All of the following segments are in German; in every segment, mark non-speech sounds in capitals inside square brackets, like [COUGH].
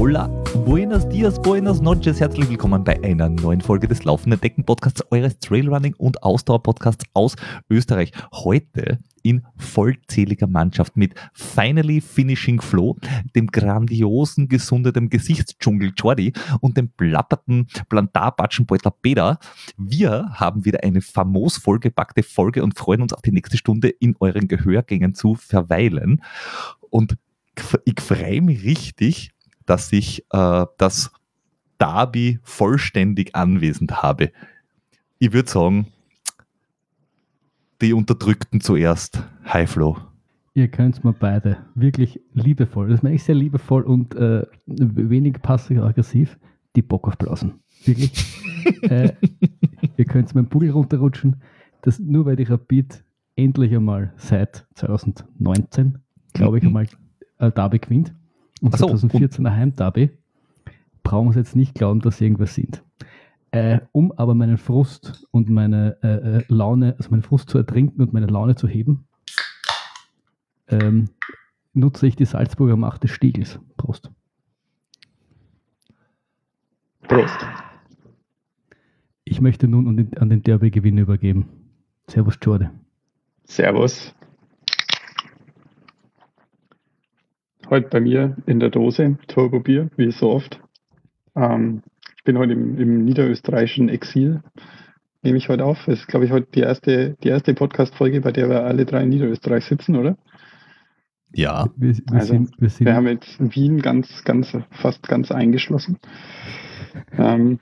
Hola, buenos dias, buenos noches, herzlich willkommen bei einer neuen Folge des Laufenden Decken Podcasts, eures Trailrunning und Ausdauer Podcasts aus Österreich. Heute in vollzähliger Mannschaft mit Finally Finishing Flow, dem grandiosen, gesundeten Gesichtsdschungel Jordi und dem plapperten Plantarbatschenbeutler Peter. Wir haben wieder eine famos vollgepackte Folge und freuen uns auf die nächste Stunde in euren Gehörgängen zu verweilen. Und ich freue mich richtig, dass ich äh, das Darby vollständig anwesend habe. Ich würde sagen, die Unterdrückten zuerst. Hi Flo. Ihr könnt mir beide wirklich liebevoll, das meine ich sehr liebevoll und äh, wenig passiv-aggressiv, die Bock auf Blasen. Wirklich. [LAUGHS] äh, ihr könnt meinen Bugel runterrutschen. Das, nur weil die Rapid endlich einmal seit 2019, glaube ich, mhm. einmal äh, Derby gewinnt und so, 2014er Heimderby, brauchen Sie jetzt nicht glauben, dass Sie irgendwas sind. Äh, um aber meinen Frust und meine äh, äh, Laune, also meinen Frust zu ertrinken und meine Laune zu heben, ähm, nutze ich die Salzburger Macht des Stiegels. Prost. Prost. Ich möchte nun an den, an den Derby-Gewinn übergeben. Servus, Jorde. Servus. Heute bei mir in der Dose Turbo-Bier, wie so oft. Ähm, bin heute im, im, niederösterreichischen Exil, nehme ich heute auf. Das ist, glaube ich, heute die erste, die erste Podcast-Folge, bei der wir alle drei in Niederösterreich sitzen, oder? Ja. Wir, wir, also, sind, wir, sind wir haben jetzt Wien ganz, ganz, fast ganz eingeschlossen. Ähm,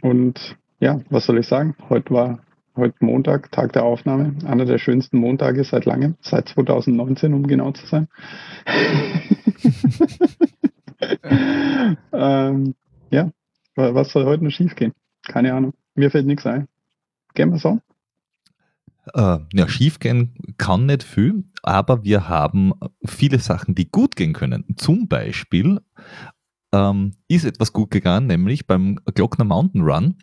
und ja, was soll ich sagen? Heute war heute Montag, Tag der Aufnahme, einer der schönsten Montage seit langem, seit 2019, um genau zu sein. [LAUGHS] [LAUGHS] ähm, ja, was soll heute noch schief gehen? Keine Ahnung. Mir fällt nichts ein. Gehen wir so? Äh, ja, schief gehen kann nicht viel, aber wir haben viele Sachen, die gut gehen können. Zum Beispiel ähm, ist etwas gut gegangen, nämlich beim Glockner Mountain Run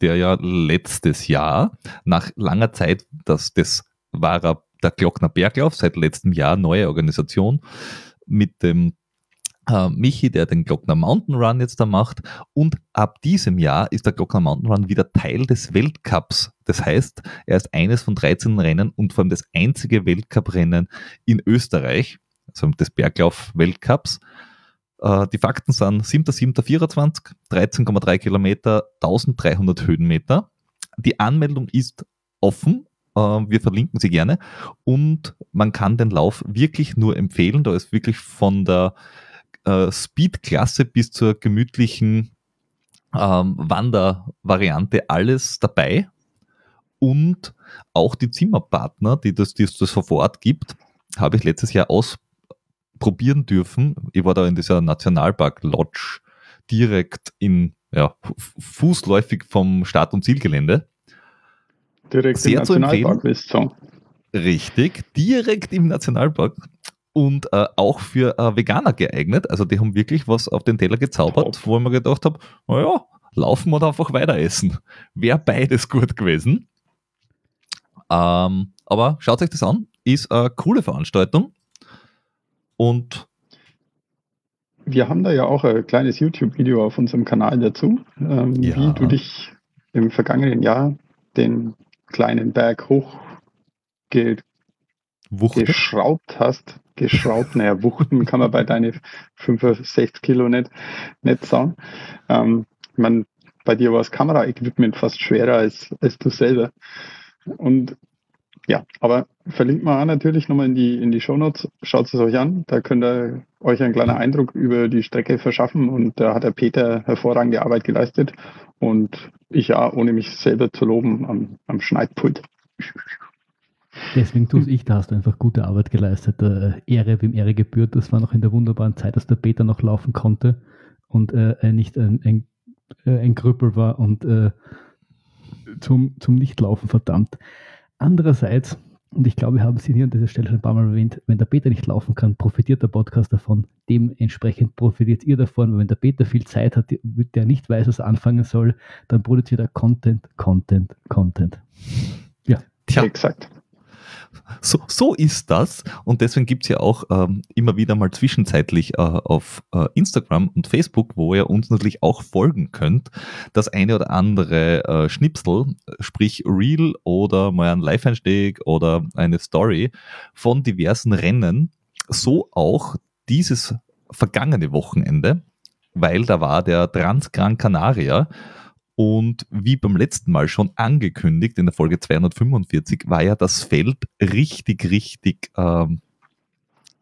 der ja letztes Jahr nach langer Zeit, das, das war er der Glockner Berglauf, seit letztem Jahr neue Organisation mit dem äh, Michi, der den Glockner Mountain Run jetzt da macht. Und ab diesem Jahr ist der Glockner Mountain Run wieder Teil des Weltcups. Das heißt, er ist eines von 13 Rennen und vor allem das einzige Weltcuprennen in Österreich, also des Berglauf-Weltcups. Äh, die Fakten sind 7.7.24, 13,3 Kilometer, 1300 Höhenmeter. Die Anmeldung ist offen. Äh, wir verlinken sie gerne. Und man kann den Lauf wirklich nur empfehlen. Da ist wirklich von der äh, Speed-Klasse bis zur gemütlichen ähm, Wandervariante alles dabei. Und auch die Zimmerpartner, die das, die es das vor Ort gibt, habe ich letztes Jahr aus, probieren dürfen. Ich war da in dieser Nationalpark Lodge direkt in ja, fußläufig vom Start- und Zielgelände. Direkt Sehr im Nationalpark, Richtig, direkt im Nationalpark und äh, auch für äh, Veganer geeignet. Also die haben wirklich was auf den Teller gezaubert, wo ich mir gedacht habe, naja, laufen oder einfach weiter essen. [LAUGHS] Wäre beides gut gewesen. Ähm, aber schaut euch das an, ist eine coole Veranstaltung. Und wir haben da ja auch ein kleines YouTube-Video auf unserem Kanal dazu, ähm, ja. wie du dich im vergangenen Jahr den kleinen Berg hoch ge geschraubt hast. Geschraubt, naja, Wuchten kann man bei deinen 65 Kilo nicht, nicht sagen. Ähm, man, bei dir war das Kameraequipment fast schwerer als, als du selber. Und ja, aber verlinkt mal natürlich nochmal in die, in die Shownotes. Schaut es euch an. Da könnt ihr euch einen kleinen Eindruck über die Strecke verschaffen. Und da hat der Peter hervorragende Arbeit geleistet. Und ich ja, ohne mich selber zu loben, am, am Schneidpult. Deswegen tue ich, da hast du einfach gute Arbeit geleistet. Äh, Ehre, wem Ehre gebührt. Das war noch in der wunderbaren Zeit, dass der Peter noch laufen konnte und äh, nicht ein, ein, äh, ein Krüppel war und äh, zum, zum Nichtlaufen verdammt. Andererseits, und ich glaube, wir haben es hier an dieser Stelle schon ein paar Mal erwähnt, wenn der Peter nicht laufen kann, profitiert der Podcast davon. Dementsprechend profitiert ihr davon, weil wenn der Peter viel Zeit hat, der nicht weiß, was er anfangen soll, dann produziert er Content, Content, Content. Ja. Tja. Exakt. So, so ist das. Und deswegen gibt es ja auch ähm, immer wieder mal zwischenzeitlich äh, auf äh, Instagram und Facebook, wo ihr uns natürlich auch folgen könnt, das eine oder andere äh, Schnipsel, sprich Reel oder mal ein Live-Einstieg oder eine Story von diversen Rennen. So auch dieses vergangene Wochenende, weil da war der Transgran Canaria und wie beim letzten Mal schon angekündigt, in der Folge 245, war ja das Feld richtig, richtig ähm,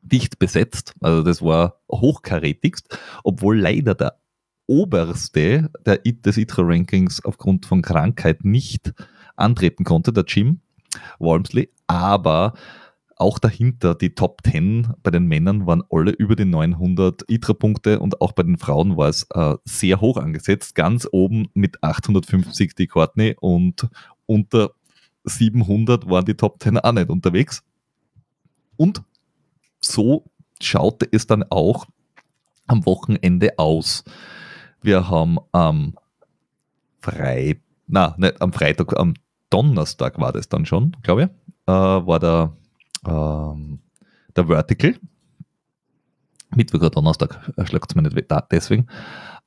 dicht besetzt. Also das war hochkarätigst, obwohl leider der oberste der, des ITRA-Rankings aufgrund von Krankheit nicht antreten konnte, der Jim Walmsley. Aber auch dahinter, die Top 10 bei den Männern waren alle über die 900 ITRA-Punkte und auch bei den Frauen war es äh, sehr hoch angesetzt. Ganz oben mit 850 die Courtney und unter 700 waren die Top 10 auch nicht unterwegs. Und so schaute es dann auch am Wochenende aus. Wir haben am Freitag, na, nicht am Freitag, am Donnerstag war das dann schon, glaube ich, äh, war der ähm, der Vertical. Mittwoch oder Donnerstag, äh, schlägt es mir nicht deswegen.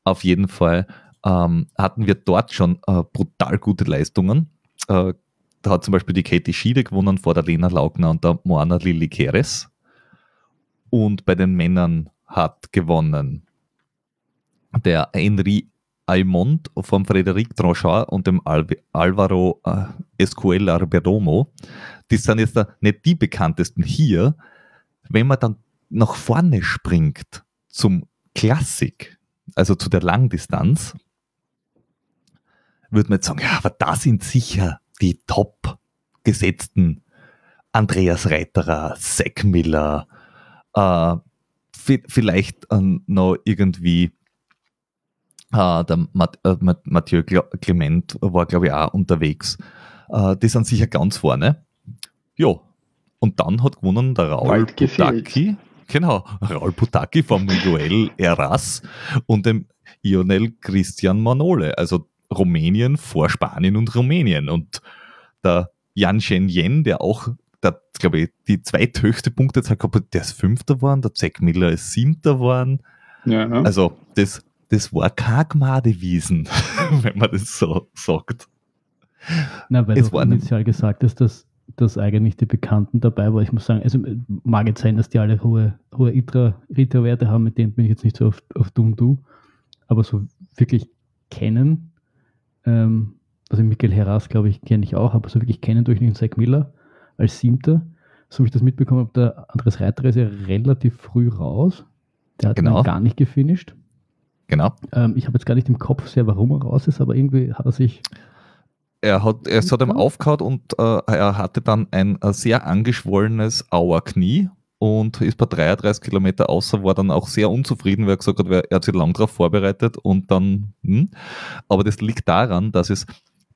Auf jeden Fall ähm, hatten wir dort schon äh, brutal gute Leistungen. Äh, da hat zum Beispiel die Katie Schiede gewonnen vor der Lena Laugner und der Moana Lili Keres. Und bei den Männern hat gewonnen der Henry Aymont von Frederic Tranchard und dem Al Alvaro äh, Escuela Berdomo die sind jetzt nicht die bekanntesten hier. Wenn man dann nach vorne springt zum Klassik, also zu der Langdistanz, würde man jetzt sagen, ja, aber da sind sicher die top gesetzten Andreas Reiterer, Zack Miller, äh, vielleicht äh, noch irgendwie äh, der Mat äh, Mathieu Clement war, glaube ich, auch unterwegs. Äh, die sind sicher ganz vorne. Ja, und dann hat gewonnen der Raul Putaki. Genau, Raul Putaki von Miguel Eras und dem Ionel Christian Manole, also Rumänien vor Spanien und Rumänien. Und der Jan Shen Yen, der auch, der, glaube ich, die zweithöchste Punktezahl gehabt hat, der ist Fünfter geworden, der Zack Miller ist Siebter geworden. Ja, ne? Also, das, das war kein Gmadewiesen, [LAUGHS] wenn man das so sagt. Na, weil es du initial gesagt hast, dass dass eigentlich die Bekannten dabei waren. Ich muss sagen, also mag jetzt sein, dass die alle hohe, hohe ITRA-Werte haben, mit denen bin ich jetzt nicht so auf, auf Du und Du, aber so wirklich kennen, ähm, also Michael Herras, glaube ich, kenne ich auch, aber so wirklich kennen durch den Zach Miller als Siebter. So wie ich das mitbekommen habe, der Andres Reiter ist ja relativ früh raus. Der hat genau. gar nicht gefinisht. Genau. Ähm, ich habe jetzt gar nicht im Kopf sehr, warum er raus ist, aber irgendwie hat er sich er hat, es hat ihm aufgehauen und äh, er hatte dann ein, ein sehr angeschwollenes Auerknie und ist bei 33 Kilometer außer, war dann auch sehr unzufrieden, weil er gesagt hat, er hat sich lang darauf vorbereitet und dann, hm. aber das liegt daran, dass es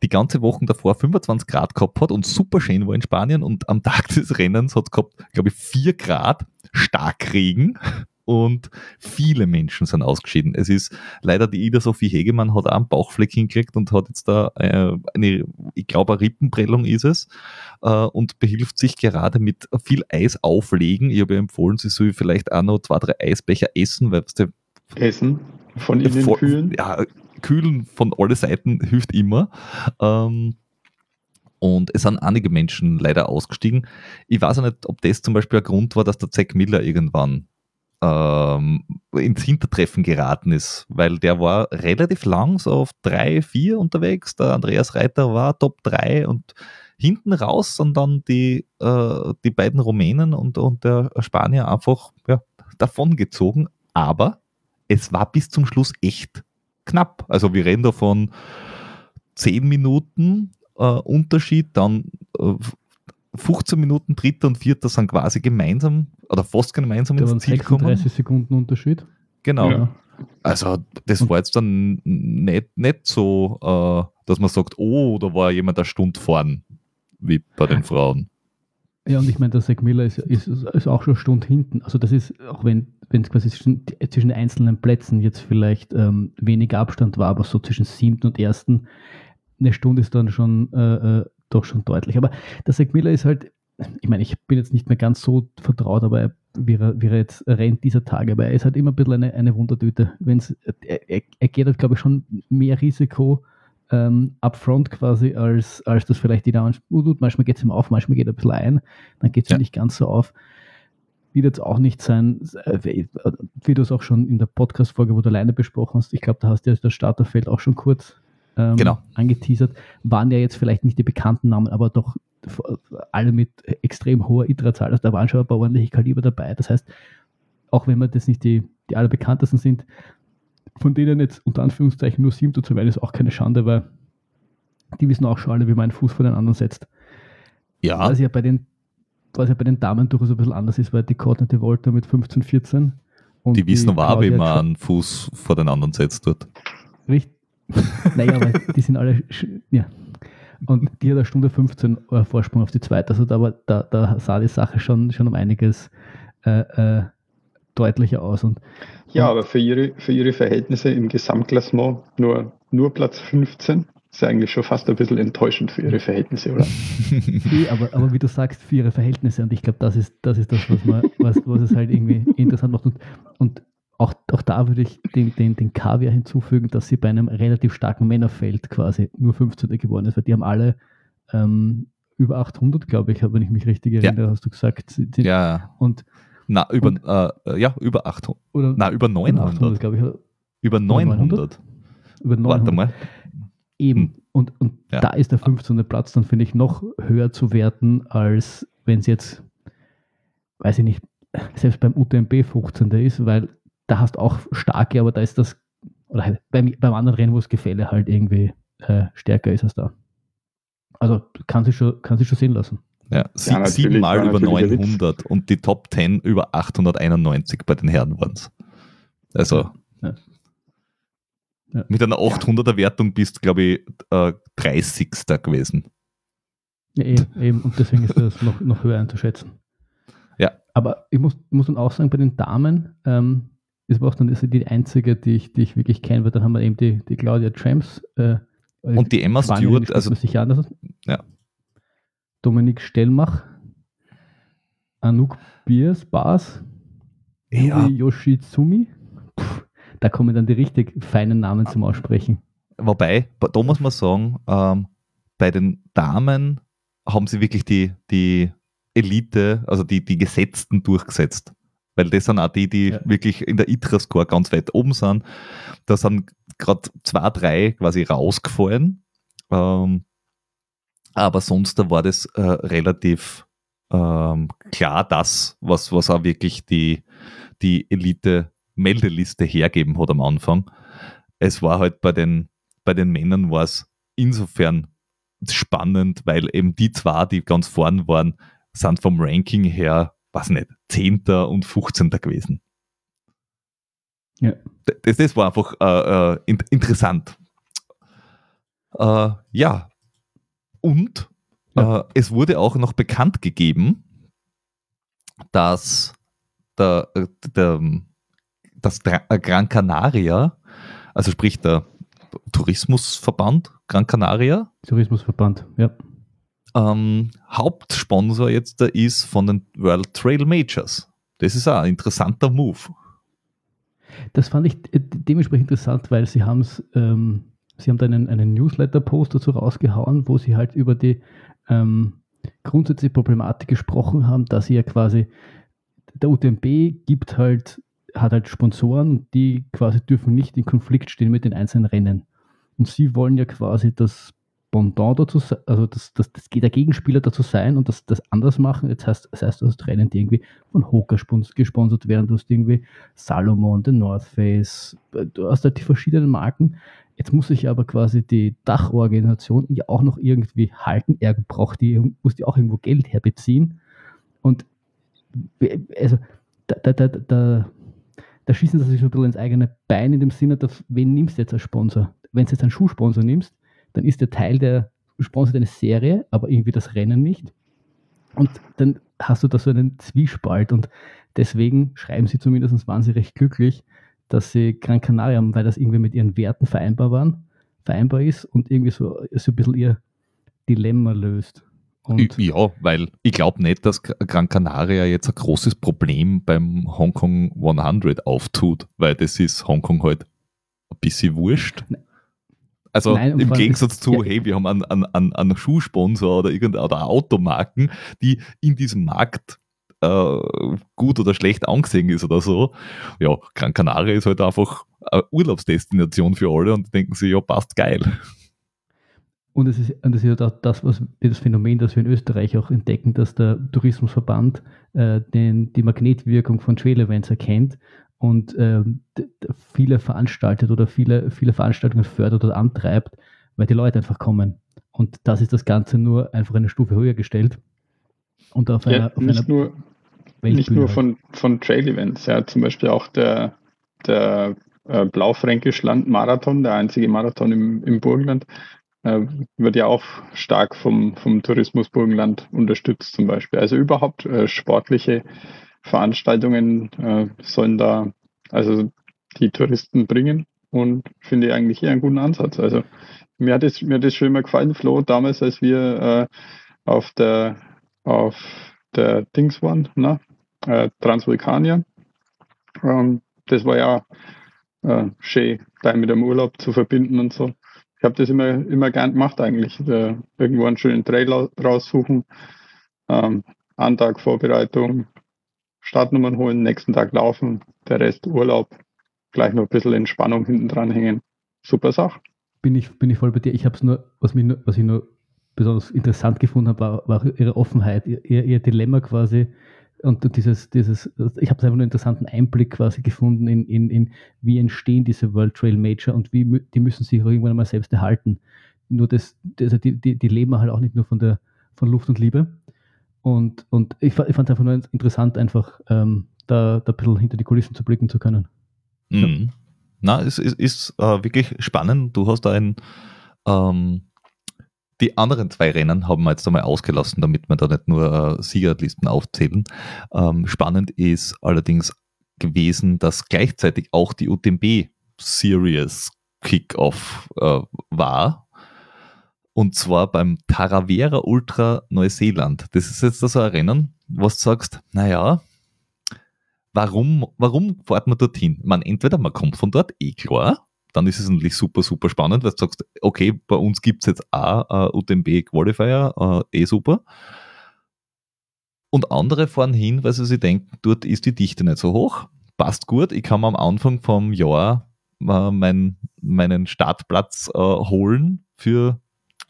die ganze Woche davor 25 Grad gehabt hat und super schön war in Spanien und am Tag des Rennens hat es gehabt, glaube ich, 4 Grad Starkregen und viele Menschen sind ausgeschieden. Es ist leider die Ida Sophie Hegemann hat auch einen Bauchfleck hingekriegt und hat jetzt da äh, eine, ich glaube, eine Rippenprellung ist es äh, und behilft sich gerade mit viel Eis auflegen. Ich habe ihr empfohlen, sie soll vielleicht auch noch zwei, drei Eisbecher essen, weil du Essen von innen voll, kühlen? Ja, kühlen von alle Seiten hilft immer. Ähm, und es sind einige Menschen leider ausgestiegen. Ich weiß auch nicht, ob das zum Beispiel ein Grund war, dass der Zack Miller irgendwann ähm, ins Hintertreffen geraten ist, weil der war relativ lang so auf 3, 4 unterwegs. Der Andreas Reiter war Top 3 und hinten raus sind dann die, äh, die beiden Rumänen und, und der Spanier einfach ja, davongezogen. Aber es war bis zum Schluss echt knapp. Also wir reden da von 10 Minuten äh, Unterschied, dann äh, 15 Minuten dritter und vierter sind quasi gemeinsam oder fast gemeinsam da ins Ziel gekommen. 30 Sekunden Unterschied. Genau. Ja. Also das war jetzt dann nicht, nicht so, äh, dass man sagt, oh, da war jemand eine Stunde vorn, wie bei den Frauen. Ja, und ich meine, der Zach Miller ist, ist, ist auch schon eine Stunde hinten. Also das ist, auch wenn es quasi zwischen, zwischen den einzelnen Plätzen jetzt vielleicht ähm, wenig Abstand war, aber so zwischen siebten und ersten, eine Stunde ist dann schon äh, äh doch schon deutlich. Aber der Zach Miller ist halt ich meine, ich bin jetzt nicht mehr ganz so vertraut, aber er, wie, er, wie er jetzt rennt dieser Tage, aber er ist halt immer ein bisschen eine, eine Wundertüte. Wenn's, er, er geht halt, glaube ich, schon mehr Risiko ähm, upfront quasi, als, als das vielleicht jeder tut. Manchmal geht es ihm auf, manchmal geht er ein bisschen ein, dann geht es ja. nicht ganz so auf. Wird jetzt auch nicht sein, äh, wie du es auch schon in der Podcast-Folge, wo du alleine besprochen hast, ich glaube, da hast du ja das Starterfeld auch schon kurz ähm, genau. angeteasert, waren ja jetzt vielleicht nicht die bekannten Namen, aber doch alle mit extrem hoher ITRA-Zahl. Also da waren schon ein paar ordentliche Kaliber dabei. Das heißt, auch wenn wir das nicht die, die allerbekanntesten sind, von denen jetzt unter Anführungszeichen nur sieben zu wählen, ist auch keine Schande, weil die wissen auch schon alle, wie man einen Fuß vor den anderen setzt. Ja. Was ja bei den, was ja bei den Damen durchaus ein bisschen anders ist, weil die Courtney Volta mit 15, 14 und die wissen aber, wie man einen Fuß vor den anderen setzt dort. Richtig. [LAUGHS] naja, aber die sind alle, ja. Und die hat eine Stunde 15 Vorsprung auf die zweite. Also da, da, da sah die Sache schon, schon um einiges äh, äh, deutlicher aus. Und, ja, aber für ihre, für ihre Verhältnisse im Gesamtklassement nur, nur Platz 15 ist eigentlich schon fast ein bisschen enttäuschend für ihre Verhältnisse, oder? [LAUGHS] nee, aber, aber wie du sagst, für ihre Verhältnisse. Und ich glaube, das ist, das ist das, was, man, was, was es halt irgendwie interessant macht. Und, und auch, auch da würde ich den, den, den Kaviar hinzufügen, dass sie bei einem relativ starken Männerfeld quasi nur 15. geworden ist, weil die haben alle ähm, über 800, glaube ich, wenn ich mich richtig erinnere, ja. hast du gesagt. Sind, ja. Und na, über, und, äh, ja, über 800. Oder na, über 900. 800, glaube ich. Über 900. Über 900. Warte mal. Eben. Hm. Und, und ja. da ist der 15. Platz dann, finde ich, noch höher zu werten, als wenn es jetzt, weiß ich nicht, selbst beim UTMB 15. ist, weil da hast du auch starke, aber da ist das, oder halt beim, beim anderen Rennen, wo das Gefälle halt irgendwie äh, stärker ist als da. Also kann sich schon, kann sich schon sehen lassen. Ja, sie, ja siebenmal über 900 und die Top 10 über 891 bei den Herren waren es. Also ja. Ja. mit einer 800er Wertung bist, glaube ich, äh, 30. gewesen. Ja, eben, eben, und deswegen ist das noch, noch höher einzuschätzen. Ja. Aber ich muss, muss dann auch sagen, bei den Damen, ähm, das war auch dann die einzige, die ich, die ich wirklich kenne, weil dann haben wir eben die, die Claudia Tramps. Äh, und die Emma Stewart, also. Ja. Dominik Stellmach, Anouk Biers, Bas, ja. Yoshizumi. Puh, da kommen dann die richtig feinen Namen zum Aussprechen. Wobei, da muss man sagen, ähm, bei den Damen haben sie wirklich die, die Elite, also die, die Gesetzten durchgesetzt. Weil das sind auch die, die ja. wirklich in der ITRA-Score ganz weit oben sind. Da sind gerade zwei, drei quasi rausgefallen. Ähm, aber sonst da war das äh, relativ ähm, klar das, was, was auch wirklich die, die Elite-Meldeliste hergeben hat am Anfang. Es war halt bei den, bei den Männern war es insofern spannend, weil eben die zwei, die ganz vorn waren, sind vom Ranking her, was nicht, 10. und 15. gewesen. Ja. Das, das war einfach äh, äh, interessant. Äh, ja, und ja. äh, es wurde auch noch bekannt gegeben, dass der, äh, der, das äh, Gran Canaria, also sprich der Tourismusverband Gran Canaria. Tourismusverband, ja. Ähm, Hauptsponsor jetzt da ist von den World Trail Majors. Das ist auch ein interessanter Move. Das fand ich äh, dementsprechend interessant, weil sie haben es ähm, Sie haben da einen, einen Newsletter-Post dazu rausgehauen, wo Sie halt über die ähm, grundsätzliche Problematik gesprochen haben, dass Sie ja quasi, der UTMB gibt halt, hat halt Sponsoren, die quasi dürfen nicht in Konflikt stehen mit den einzelnen Rennen. Und Sie wollen ja quasi das Pendant dazu, also das, das, das der Gegenspieler dazu sein und das, das anders machen. Jetzt heißt, das heißt, du hast Rennen, die irgendwie von Hoka gesponsert werden, du hast irgendwie Salomon, The North Face, du hast halt die verschiedenen Marken Jetzt muss sich aber quasi die Dachorganisation ja auch noch irgendwie halten. Er braucht die, muss die auch irgendwo Geld herbeziehen. Und also da, da, da, da, da schießen sie sich so ein bisschen ins eigene Bein in dem Sinne, dass, wen nimmst du jetzt als Sponsor? Wenn du jetzt einen Schuhsponsor nimmst, dann ist der Teil der Sponsor deine Serie, aber irgendwie das Rennen nicht. Und dann hast du da so einen Zwiespalt und deswegen schreiben sie zumindest, waren sie recht glücklich, dass sie Gran Canaria haben, weil das irgendwie mit ihren Werten vereinbar waren, vereinbar ist und irgendwie so, so ein bisschen ihr Dilemma löst. Und ja, weil ich glaube nicht, dass Gran Canaria jetzt ein großes Problem beim Hongkong 100 auftut, weil das ist Hongkong halt ein bisschen wurscht. Also Nein, im Gegensatz zu, ja. hey, wir haben einen, einen, einen Schuhsponsor oder irgendeine oder Automarken, die in diesem Markt äh, gut oder schlecht angesehen ist oder so. Ja, Gran Canaria ist halt einfach eine Urlaubsdestination für alle und denken sich, ja, passt geil. Und es ist, und es ist auch das, was das Phänomen, das wir in Österreich auch entdecken, dass der Tourismusverband äh, den, die Magnetwirkung von Trail Events erkennt und äh, viele veranstaltet oder viele, viele Veranstaltungen fördert oder antreibt, weil die Leute einfach kommen. Und das ist das Ganze nur einfach eine Stufe höher gestellt. Und auf ja, einer, auf nicht einer nur, nicht nur halt. von, von Trail Events, ja, zum Beispiel auch der, der äh, Blaufränkisch Land Marathon, der einzige Marathon im, im Burgenland, äh, wird ja auch stark vom, vom Tourismus Burgenland unterstützt zum Beispiel. Also überhaupt äh, sportliche Veranstaltungen äh, sollen da also die Touristen bringen und finde ich eigentlich eher einen guten Ansatz. Also mir hat es mir hat es schon immer gefallen, Flo, damals, als wir äh, auf der auf der Dings waren, ne? äh, Transvulkanier. Ähm, das war ja äh, schön, da mit dem Urlaub zu verbinden und so ich habe das immer, immer gern gemacht eigentlich. Äh, irgendwo einen schönen Trail raussuchen, ähm, Antag Vorbereitung, Startnummern holen, nächsten Tag laufen, der Rest Urlaub, gleich noch ein bisschen Entspannung hinten dran hängen. Super Sache. Bin ich, bin ich voll bei dir. Ich habe es nur, was, mich was ich nur besonders interessant gefunden habe, war, war ihre Offenheit, ihr, ihr Dilemma quasi, und dieses, dieses, ich habe einfach einen interessanten Einblick quasi gefunden in, in, in wie entstehen diese World Trail Major und wie die müssen sich auch irgendwann mal selbst erhalten. Nur das, also die, die, die leben halt auch nicht nur von der von Luft und Liebe. Und, und ich, ich fand es einfach nur interessant, einfach ähm, da, da ein bisschen hinter die Kulissen zu blicken zu können. Mhm. Ja. Na, es ist, ist äh, wirklich spannend. Du hast da ein ähm, die anderen zwei Rennen haben wir jetzt einmal ausgelassen, damit wir da nicht nur äh, Siegerlisten aufzählen. Ähm, spannend ist allerdings gewesen, dass gleichzeitig auch die UTMB Series Kickoff äh, war. Und zwar beim Taravera Ultra Neuseeland. Das ist jetzt so ein Rennen, was du sagst, naja, warum, warum fährt man dorthin? Man, entweder man kommt von dort, eh klar, dann ist es natürlich super, super spannend, weil du sagst, okay, bei uns gibt es jetzt auch uh, UTMB Qualifier, uh, eh super. Und andere fahren hin, weil sie sich denken, dort ist die Dichte nicht so hoch, passt gut, ich kann am Anfang vom Jahr uh, mein, meinen Startplatz uh, holen für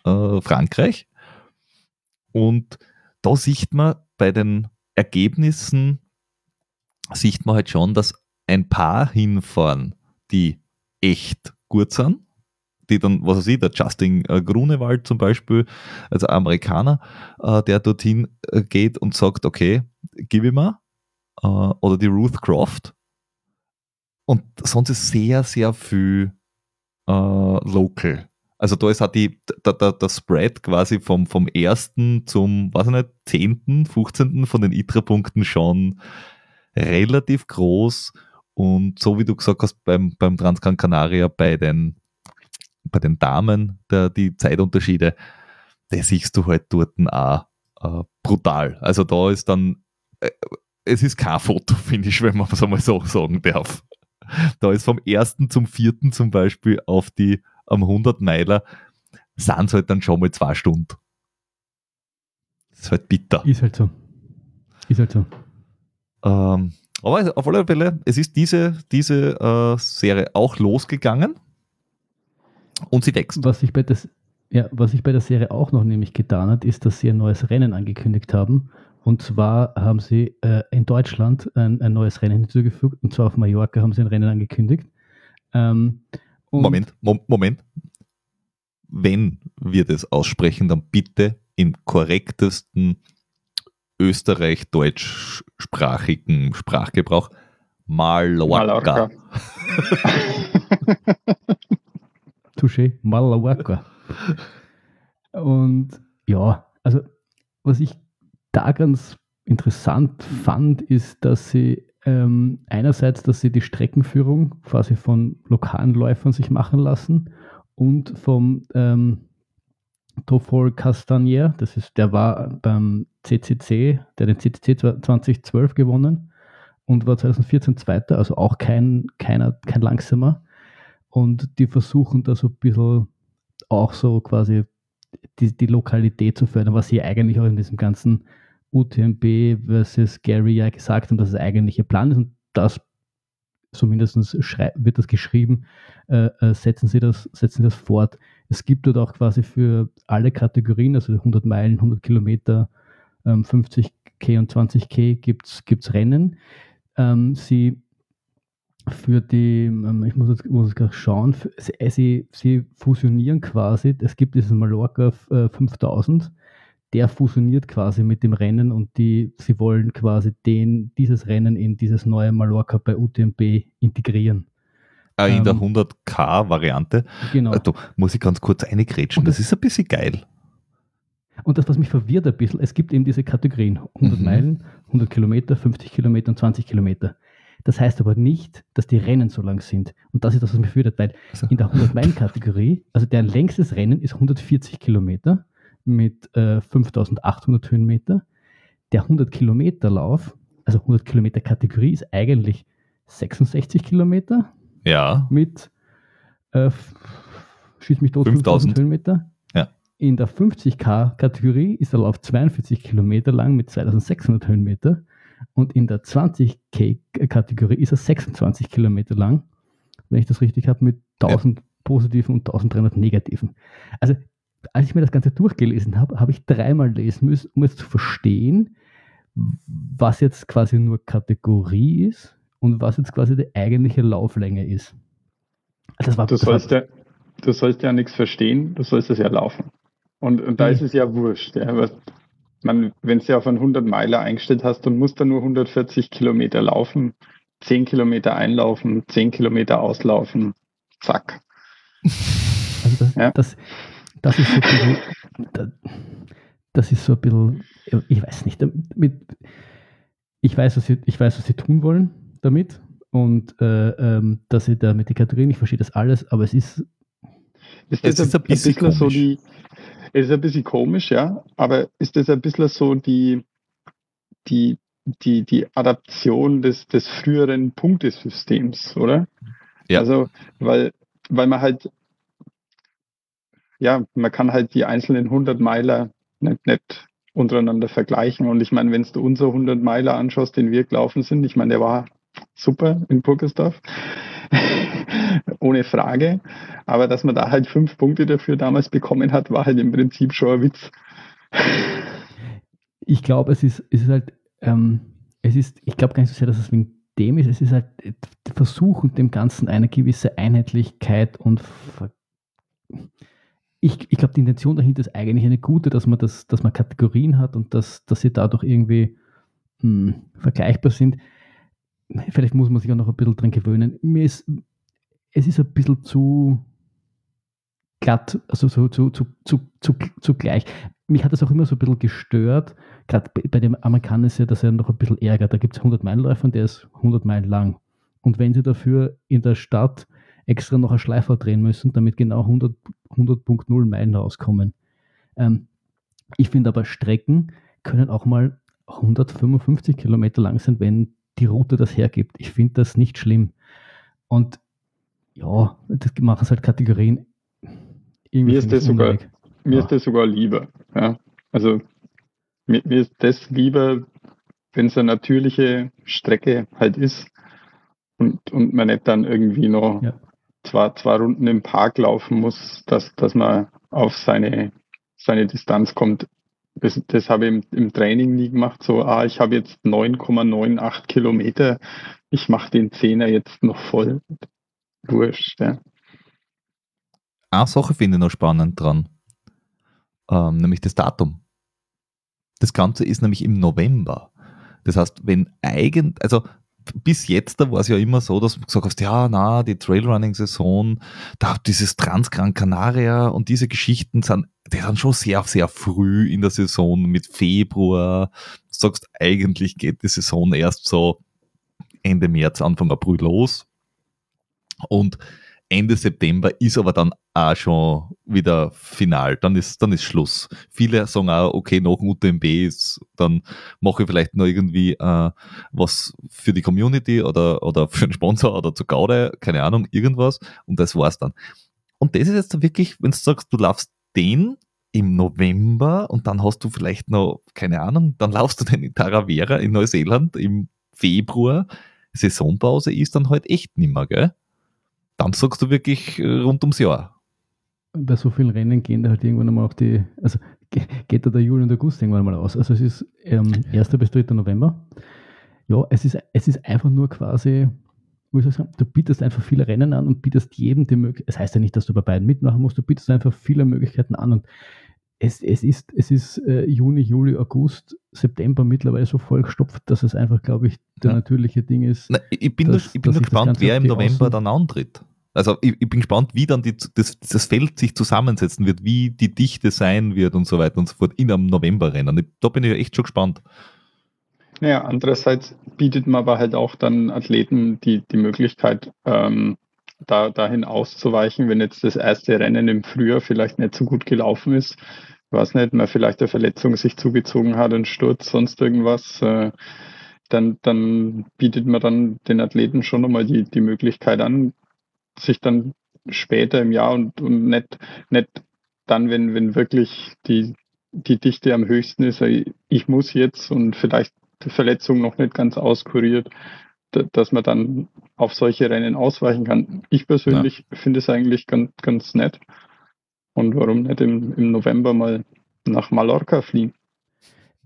uh, Frankreich. Und da sieht man bei den Ergebnissen, sieht man halt schon, dass ein paar hinfahren, die echt gut sind, die dann, was weiß ich, der Justin äh, Grunewald zum Beispiel, also Amerikaner, äh, der dorthin äh, geht und sagt, okay, gib ich mal, äh, oder die Ruth Croft. Und sonst ist sehr, sehr viel äh, local. Also da ist halt die, der, der, der Spread quasi vom, vom ersten zum, weiß ich nicht, zehnten, 15. von den ITRA-Punkten schon relativ groß und so wie du gesagt hast, beim, beim Transgran Canaria, bei den, bei den Damen, der, die Zeitunterschiede, das siehst du halt dort auch äh, brutal. Also da ist dann, äh, es ist kein Fotofinish, [LAUGHS] wenn man es einmal so sagen darf. Da ist vom ersten zum vierten zum Beispiel auf die am 100 Meiler sind es halt dann schon mal zwei Stunden. Das ist halt bitter. Ist halt so. Ist halt so. Ähm, aber auf alle Fälle, es ist diese, diese äh, Serie auch losgegangen und sie wächst. Was sich bei das, ja, was sich bei der Serie auch noch nämlich getan hat, ist, dass sie ein neues Rennen angekündigt haben. Und zwar haben sie äh, in Deutschland ein, ein, neues Rennen hinzugefügt, und zwar auf Mallorca haben sie ein Rennen angekündigt. Ähm, Moment, Mo Moment. Wenn wir das aussprechen, dann bitte im korrektesten österreich-deutschsprachigen Sprachgebrauch Mallorca. Mallorca. [LAUGHS] Touché, Mallorca. Und ja, also was ich da ganz interessant fand, ist, dass sie ähm, einerseits, dass sie die Streckenführung quasi von lokalen Läufern sich machen lassen und vom ähm, Tofol Castagnier, das ist, der war beim CCC, der den CCC 2012 gewonnen und war 2014 Zweiter, also auch kein, keiner, kein langsamer. Und die versuchen da so ein bisschen auch so quasi die, die Lokalität zu fördern, was sie eigentlich auch in diesem ganzen UTMB versus Gary ja gesagt haben, dass es eigentlich ihr Plan ist und das zumindest wird das geschrieben, äh, äh, setzen, sie das, setzen das fort. Es gibt dort auch quasi für alle Kategorien, also 100 Meilen, 100 Kilometer, ähm, 50k und 20k gibt es Rennen. Ähm, sie für die, ähm, ich muss jetzt, muss jetzt gerade schauen, für, sie, sie fusionieren quasi, es gibt diesen Mallorca 5000, äh, der fusioniert quasi mit dem Rennen und die, sie wollen quasi den, dieses Rennen in dieses neue Mallorca bei UTMB integrieren. Ah, in ähm, der 100k-Variante. Genau. Da muss ich ganz kurz eingrätschen. Das, das, ist ein bisschen geil. Und das, was mich verwirrt ein bisschen, es gibt eben diese Kategorien: 100 mhm. Meilen, 100 Kilometer, 50 Kilometer und 20 Kilometer. Das heißt aber nicht, dass die Rennen so lang sind. Und das ist das, was mich verwirrt, weil also. in der 100-Meilen-Kategorie, also der längstes Rennen ist 140 Kilometer mit äh, 5800 Höhenmeter. Der 100 Kilometer Lauf, also 100 Kilometer Kategorie, ist eigentlich 66 Kilometer. Ja. Mit, äh, schieß mich tot, 5000 Höhenmeter. Ja. In der 50k Kategorie ist der Lauf 42 Kilometer lang mit 2600 Höhenmeter. Und in der 20k Kategorie ist er 26 Kilometer lang, wenn ich das richtig habe, mit 1000 ja. positiven und 1300 negativen. Also als ich mir das Ganze durchgelesen habe, habe ich dreimal lesen müssen, um es zu verstehen, was jetzt quasi nur Kategorie ist und was jetzt quasi die eigentliche Lauflänge ist. Also das war, du, das sollst ja, du sollst ja nichts verstehen, du sollst es ja laufen. Und, und da ist es ja wurscht. Ja, was, man, wenn du ja auf einen 100 Meiler eingestellt hast und musst dann nur 140 Kilometer laufen, 10 Kilometer einlaufen, 10 Kilometer auslaufen, zack. Also das, ja. das, das ist so ein bisschen, das ist so ein bisschen, ich weiß nicht, damit, ich weiß, was sie, ich weiß, was sie tun wollen damit und äh, ähm, dass sie da mit den Kategorien, ich verstehe das alles, aber es ist, ist das ist ein, ein bisschen, bisschen so die, es ist ein bisschen komisch, ja, aber ist das ein bisschen so die, die, die, die Adaption des, des früheren Punktesystems, oder? Ja. Also, weil, weil man halt ja, man kann halt die einzelnen 100 Meiler nicht, nicht untereinander vergleichen. Und ich meine, wenn du unser 100 Meiler anschaust, den wir gelaufen sind, ich meine, der war super in Burgersdorf. [LAUGHS] Ohne Frage. Aber dass man da halt fünf Punkte dafür damals bekommen hat, war halt im Prinzip schon ein Witz. ich glaube, es ist, es ist halt, ähm, es ist, ich glaube gar nicht so sehr, dass es wegen dem ist, es ist halt versuchen, dem Ganzen eine gewisse Einheitlichkeit und Ver ich, ich glaube, die Intention dahinter ist eigentlich eine gute, dass man das, dass man Kategorien hat und dass, dass sie dadurch irgendwie mh, hm, vergleichbar sind. Vielleicht muss man sich auch noch ein bisschen dran gewöhnen. Mir ist, es ist ein bisschen zu glatt, also so, zu, zu, zu, zu, zu gleich. Mich hat das auch immer so ein bisschen gestört. Gerade bei dem Amerikaner ist ja das ja noch ein bisschen Ärger. Da gibt es 100 Meilenläufer und der ist 100 Meilen lang. Und wenn sie dafür in der Stadt extra noch einen Schleifer drehen müssen, damit genau 100.0 100 Meilen rauskommen. Ähm, ich finde aber Strecken können auch mal 155 Kilometer lang sein, wenn die Route das hergibt. Ich finde das nicht schlimm. Und ja, das machen es halt Kategorien. Irgendwie mir ist, das sogar, mir ja. ist das sogar lieber. Ja? Also mir, mir ist das lieber, wenn es eine natürliche Strecke halt ist und, und man nicht dann irgendwie noch ja zwar zwei Runden im Park laufen muss, dass, dass man auf seine, seine Distanz kommt. Das, das habe ich im, im Training nie gemacht. So, ah, ich habe jetzt 9,98 Kilometer, ich mache den Zehner jetzt noch voll. Wurscht, ja. Eine Sache finde ich noch spannend dran, ähm, nämlich das Datum. Das Ganze ist nämlich im November. Das heißt, wenn eigen, also bis jetzt da war es ja immer so, dass du gesagt hast, ja, na, die Trailrunning-Saison, da dieses Transgran Canaria und diese Geschichten sind, die sind schon sehr, sehr früh in der Saison mit Februar. Du sagst, eigentlich geht die Saison erst so Ende März, Anfang April los. Und Ende September ist aber dann auch schon wieder final. Dann ist, dann ist Schluss. Viele sagen auch, okay, nach UTMB ist, dann mache ich vielleicht noch irgendwie äh, was für die Community oder, oder [LAUGHS] für einen Sponsor oder zu Gaude, keine Ahnung, irgendwas. Und das war's dann. Und das ist jetzt wirklich, wenn du sagst, du laufst den im November und dann hast du vielleicht noch, keine Ahnung, dann laufst du den in Taravera in Neuseeland im Februar. Saisonpause ist dann halt echt nimmer, gell? Dann sagst du wirklich äh, rund ums Jahr. Bei so vielen Rennen gehen da halt irgendwann einmal auch die, also geht da der Juli und August irgendwann mal aus. Also es ist ähm, 1. bis 3. November. Ja, es ist, es ist einfach nur quasi, muss ich sagen, du bietest einfach viele Rennen an und bietest jedem die Möglichkeit, es heißt ja nicht, dass du bei beiden mitmachen musst, du bietest einfach viele Möglichkeiten an und es, es ist, es ist äh, Juni, Juli, August, September mittlerweile so vollgestopft, dass es einfach, glaube ich, der ja. natürliche Ding ist. Na, ich bin, dass, nur, ich bin nur gespannt, wer im November Außen dann antritt. Also ich, ich, bin gespannt, wie dann die, das, das Feld sich zusammensetzen wird, wie die Dichte sein wird und so weiter und so fort in einem Novemberrennen. Da bin ich echt schon gespannt. Naja, andererseits bietet man aber halt auch dann Athleten die, die Möglichkeit, ähm, da, dahin auszuweichen, wenn jetzt das erste Rennen im Frühjahr vielleicht nicht so gut gelaufen ist. Ich weiß nicht, man vielleicht eine Verletzung sich zugezogen hat, ein Sturz, sonst irgendwas. Äh, dann, dann bietet man dann den Athleten schon nochmal die, die Möglichkeit an, sich dann später im Jahr und, und nicht, nicht dann, wenn, wenn wirklich die, die Dichte am höchsten ist, ich muss jetzt und vielleicht die Verletzung noch nicht ganz auskuriert, dass man dann auf solche Rennen ausweichen kann. Ich persönlich ja. finde es eigentlich ganz, ganz nett. Und warum nicht im, im November mal nach Mallorca fliegen?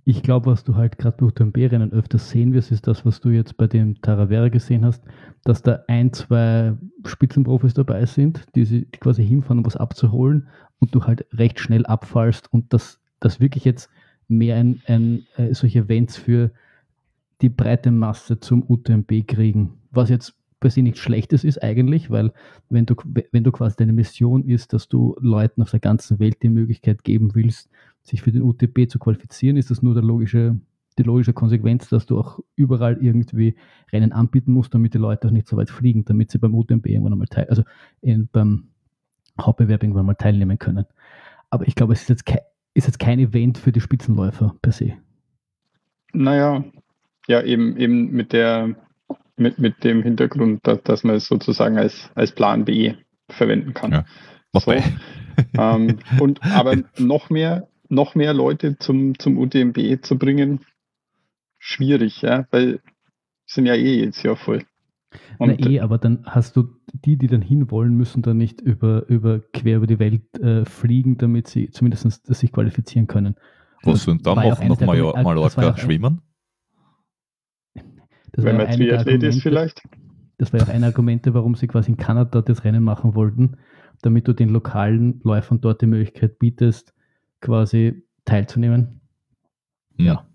Ich glaube, was du halt gerade bei UTMB-Rennen öfters sehen wirst, ist das, was du jetzt bei dem Taravera gesehen hast, dass da ein, zwei Spitzenprofis dabei sind, die, sie, quasi hinfahren, um was abzuholen und du halt recht schnell abfallst und dass das wirklich jetzt mehr ein, ein äh, solche Events für die breite Masse zum UTMB kriegen. Was jetzt per se nichts Schlechtes ist eigentlich, weil wenn du, wenn du quasi deine Mission ist, dass du Leuten auf der ganzen Welt die Möglichkeit geben willst, sich für den UTB zu qualifizieren, ist das nur der logische, die logische Konsequenz, dass du auch überall irgendwie Rennen anbieten musst, damit die Leute auch nicht so weit fliegen, damit sie beim UTMB irgendwann einmal teil, also in, beim Hauptbewerb irgendwann mal teilnehmen können. Aber ich glaube, es ist jetzt, kein, ist jetzt kein Event für die Spitzenläufer per se. Naja, ja, eben, eben mit der mit, mit dem Hintergrund, dass, dass man es sozusagen als, als Plan B verwenden kann. Ja. So, ähm, und aber [LAUGHS] noch mehr noch mehr Leute zum, zum UTMB zu bringen, schwierig, ja, weil sind ja eh jetzt ja voll. Und Na eh, aber dann hast du die, die dann hinwollen, müssen dann nicht über, über quer über die Welt äh, fliegen, damit sie zumindest sich qualifizieren können. Was sind dann machen? Noch mal äh, Mallorca schwimmen? Wenn man Triathlet ist vielleicht? Das war ja auch ein Argument, warum sie quasi in Kanada das Rennen machen wollten, damit du den lokalen Läufern dort die Möglichkeit bietest, quasi teilzunehmen. Hm. Ja.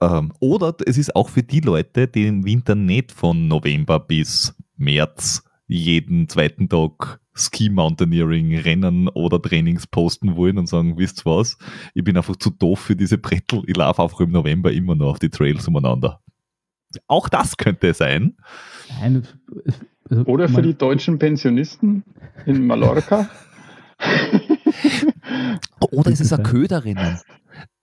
Ähm, oder es ist auch für die Leute, die im Winter nicht von November bis März jeden zweiten Tag Ski Mountaineering Rennen oder Trainings posten wollen und sagen, wisst ihr was, ich bin einfach zu doof für diese Brettel, ich laufe einfach im November immer noch auf die Trails umeinander. Auch das könnte sein. Nein, also oder für die deutschen Pensionisten in Mallorca. [LAUGHS] Oder ist es ein [LAUGHS] Köderrennen?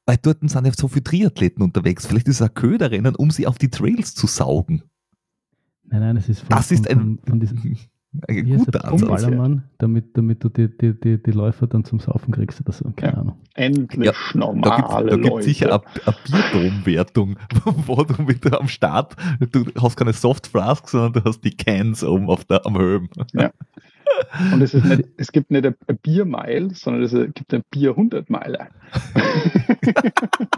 Weil dort sind ja so viele Triathleten unterwegs. Vielleicht ist es ein Köderrennen, um sie auf die Trails zu saugen. Nein, nein, es ist von, das ist ein, von, von diesem, [LAUGHS] ein guter Ansatz. Ballermann, damit, damit du die, die, die, die Läufer dann zum Saufen kriegst oder so. Keine ja. Ahnung. Endlich ja, normale Da gibt es sicher eine, eine Bierdomwertung, [LAUGHS] wo du wieder am Start, du hast keine Soft Flasks, sondern du hast die Cans oben auf der, am Helm. Ja. Und es, ist nicht, [LAUGHS] es gibt nicht ein Biermeil, sondern es gibt ein Bier 100 Meiler.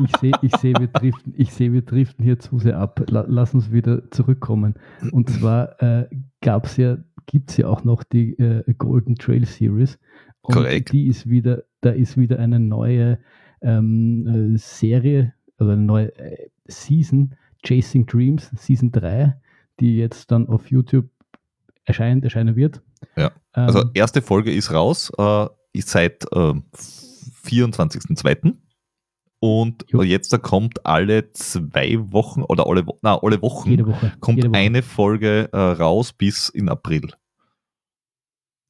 ich sehe, ich seh, wir, driften, ich seh, wir driften hier zu sehr ab. Lass uns wieder zurückkommen. Und zwar äh, gab es ja, gibt es ja auch noch die äh, Golden Trail Series. Und Korrekt. Die ist wieder, da ist wieder eine neue ähm, äh, Serie, also eine neue äh, Season, Chasing Dreams, Season 3, die jetzt dann auf YouTube erscheint, erscheinen wird. Ja. Also ähm, erste Folge ist raus, äh, ist seit äh, 24.02. Und jo. jetzt da kommt alle zwei Wochen oder alle, na, alle Wochen Woche. kommt Jede Woche. eine Folge äh, raus bis in April.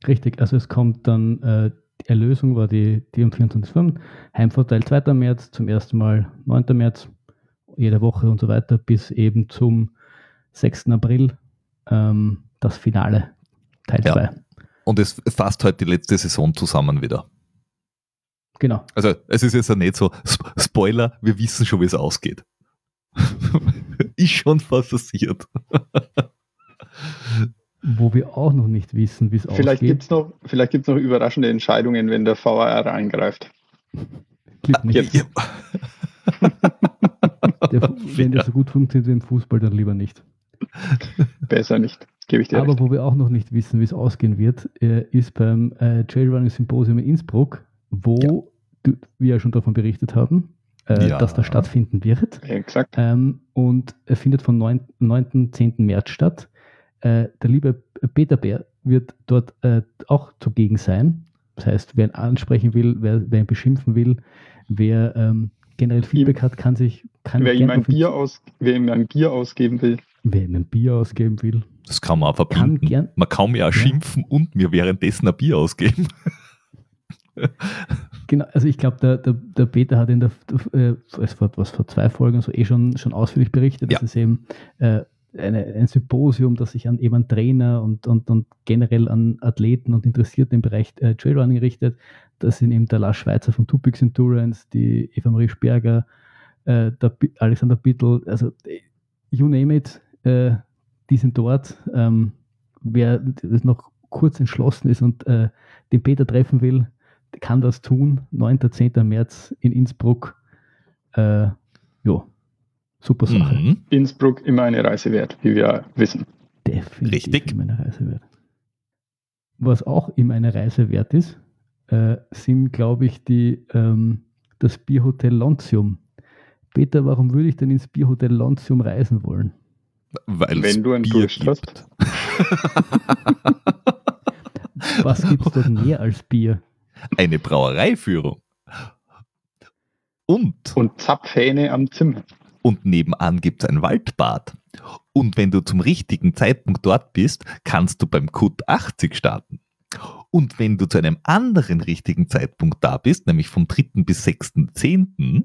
Richtig, also es kommt dann, äh, die Erlösung war die, die um 24 Heimvorteil 2. März, zum ersten Mal 9. März, jede Woche und so weiter, bis eben zum 6. April ähm, das Finale, Teil 2. Ja. Und es fasst heute die letzte Saison zusammen wieder. Genau. Also es ist jetzt ja nicht so, Spoiler, wir wissen schon, wie es ausgeht. [LAUGHS] ist schon was passiert. [LAUGHS] Wo wir auch noch nicht wissen, wie es ausgeht. Gibt's noch, vielleicht gibt es noch überraschende Entscheidungen, wenn der VAR eingreift. Gibt nicht. Ja. [LAUGHS] der, wenn der so gut funktioniert wie im Fußball, dann lieber nicht. Besser nicht, gebe ich dir Aber recht. wo wir auch noch nicht wissen, wie es ausgehen wird, äh, ist beim äh, Trailrunning Symposium in Innsbruck, wo ja. du, wir ja schon davon berichtet haben, äh, ja. dass das stattfinden wird. Exakt. Ähm, und er findet von 9. 9. 10. März statt. Äh, der liebe Peter Bär wird dort äh, auch zugegen sein. Das heißt, wer ihn ansprechen will, wer, wer ihn beschimpfen will, wer ähm, generell Feedback ihm, hat, kann sich. Kann wer, ihm ein Bier aus, wer ihm ein Bier ausgeben will. Wer ihm ein Bier ausgeben will. Das kann man auch verbinden. Kann gern, man kann mir auch ja. schimpfen und mir währenddessen ein Bier ausgeben. [LAUGHS] genau, also ich glaube, der, der, der Peter hat in der, äh, vor, was, vor zwei Folgen so eh schon, schon ausführlich berichtet, ja. dass es eben äh, eine, ein Symposium, das sich an eben an Trainer und, und, und generell an Athleten und Interessierten im Bereich äh, Trailrunning richtet. Das sind eben der Lars Schweizer von Tupix Endurance, die Eva Marie Sperger, äh, der Alexander Bittel, also you name it, äh, die sind dort. Ähm, wer noch kurz entschlossen ist und äh, den Peter treffen will, kann das tun. 9. 10. März in Innsbruck. Äh, ja, super Sache. Mhm. Innsbruck immer eine Reise wert, wie wir wissen. Definitiv Richtig. immer eine Reise wert. Was auch immer eine Reise wert ist, äh, sind, glaube ich, die, ähm, das Bierhotel Lontium. Peter, warum würde ich denn ins Bierhotel Lontium reisen wollen? Weil Wenn du ein Bier Durst hast. [LAUGHS] Was gibt es dort mehr als Bier? Eine Brauereiführung. Und. Und Zapfhähne am Zimmer. Und nebenan gibt es ein Waldbad. Und wenn du zum richtigen Zeitpunkt dort bist, kannst du beim Kut 80 starten. Und wenn du zu einem anderen richtigen Zeitpunkt da bist, nämlich vom 3. bis 6.10.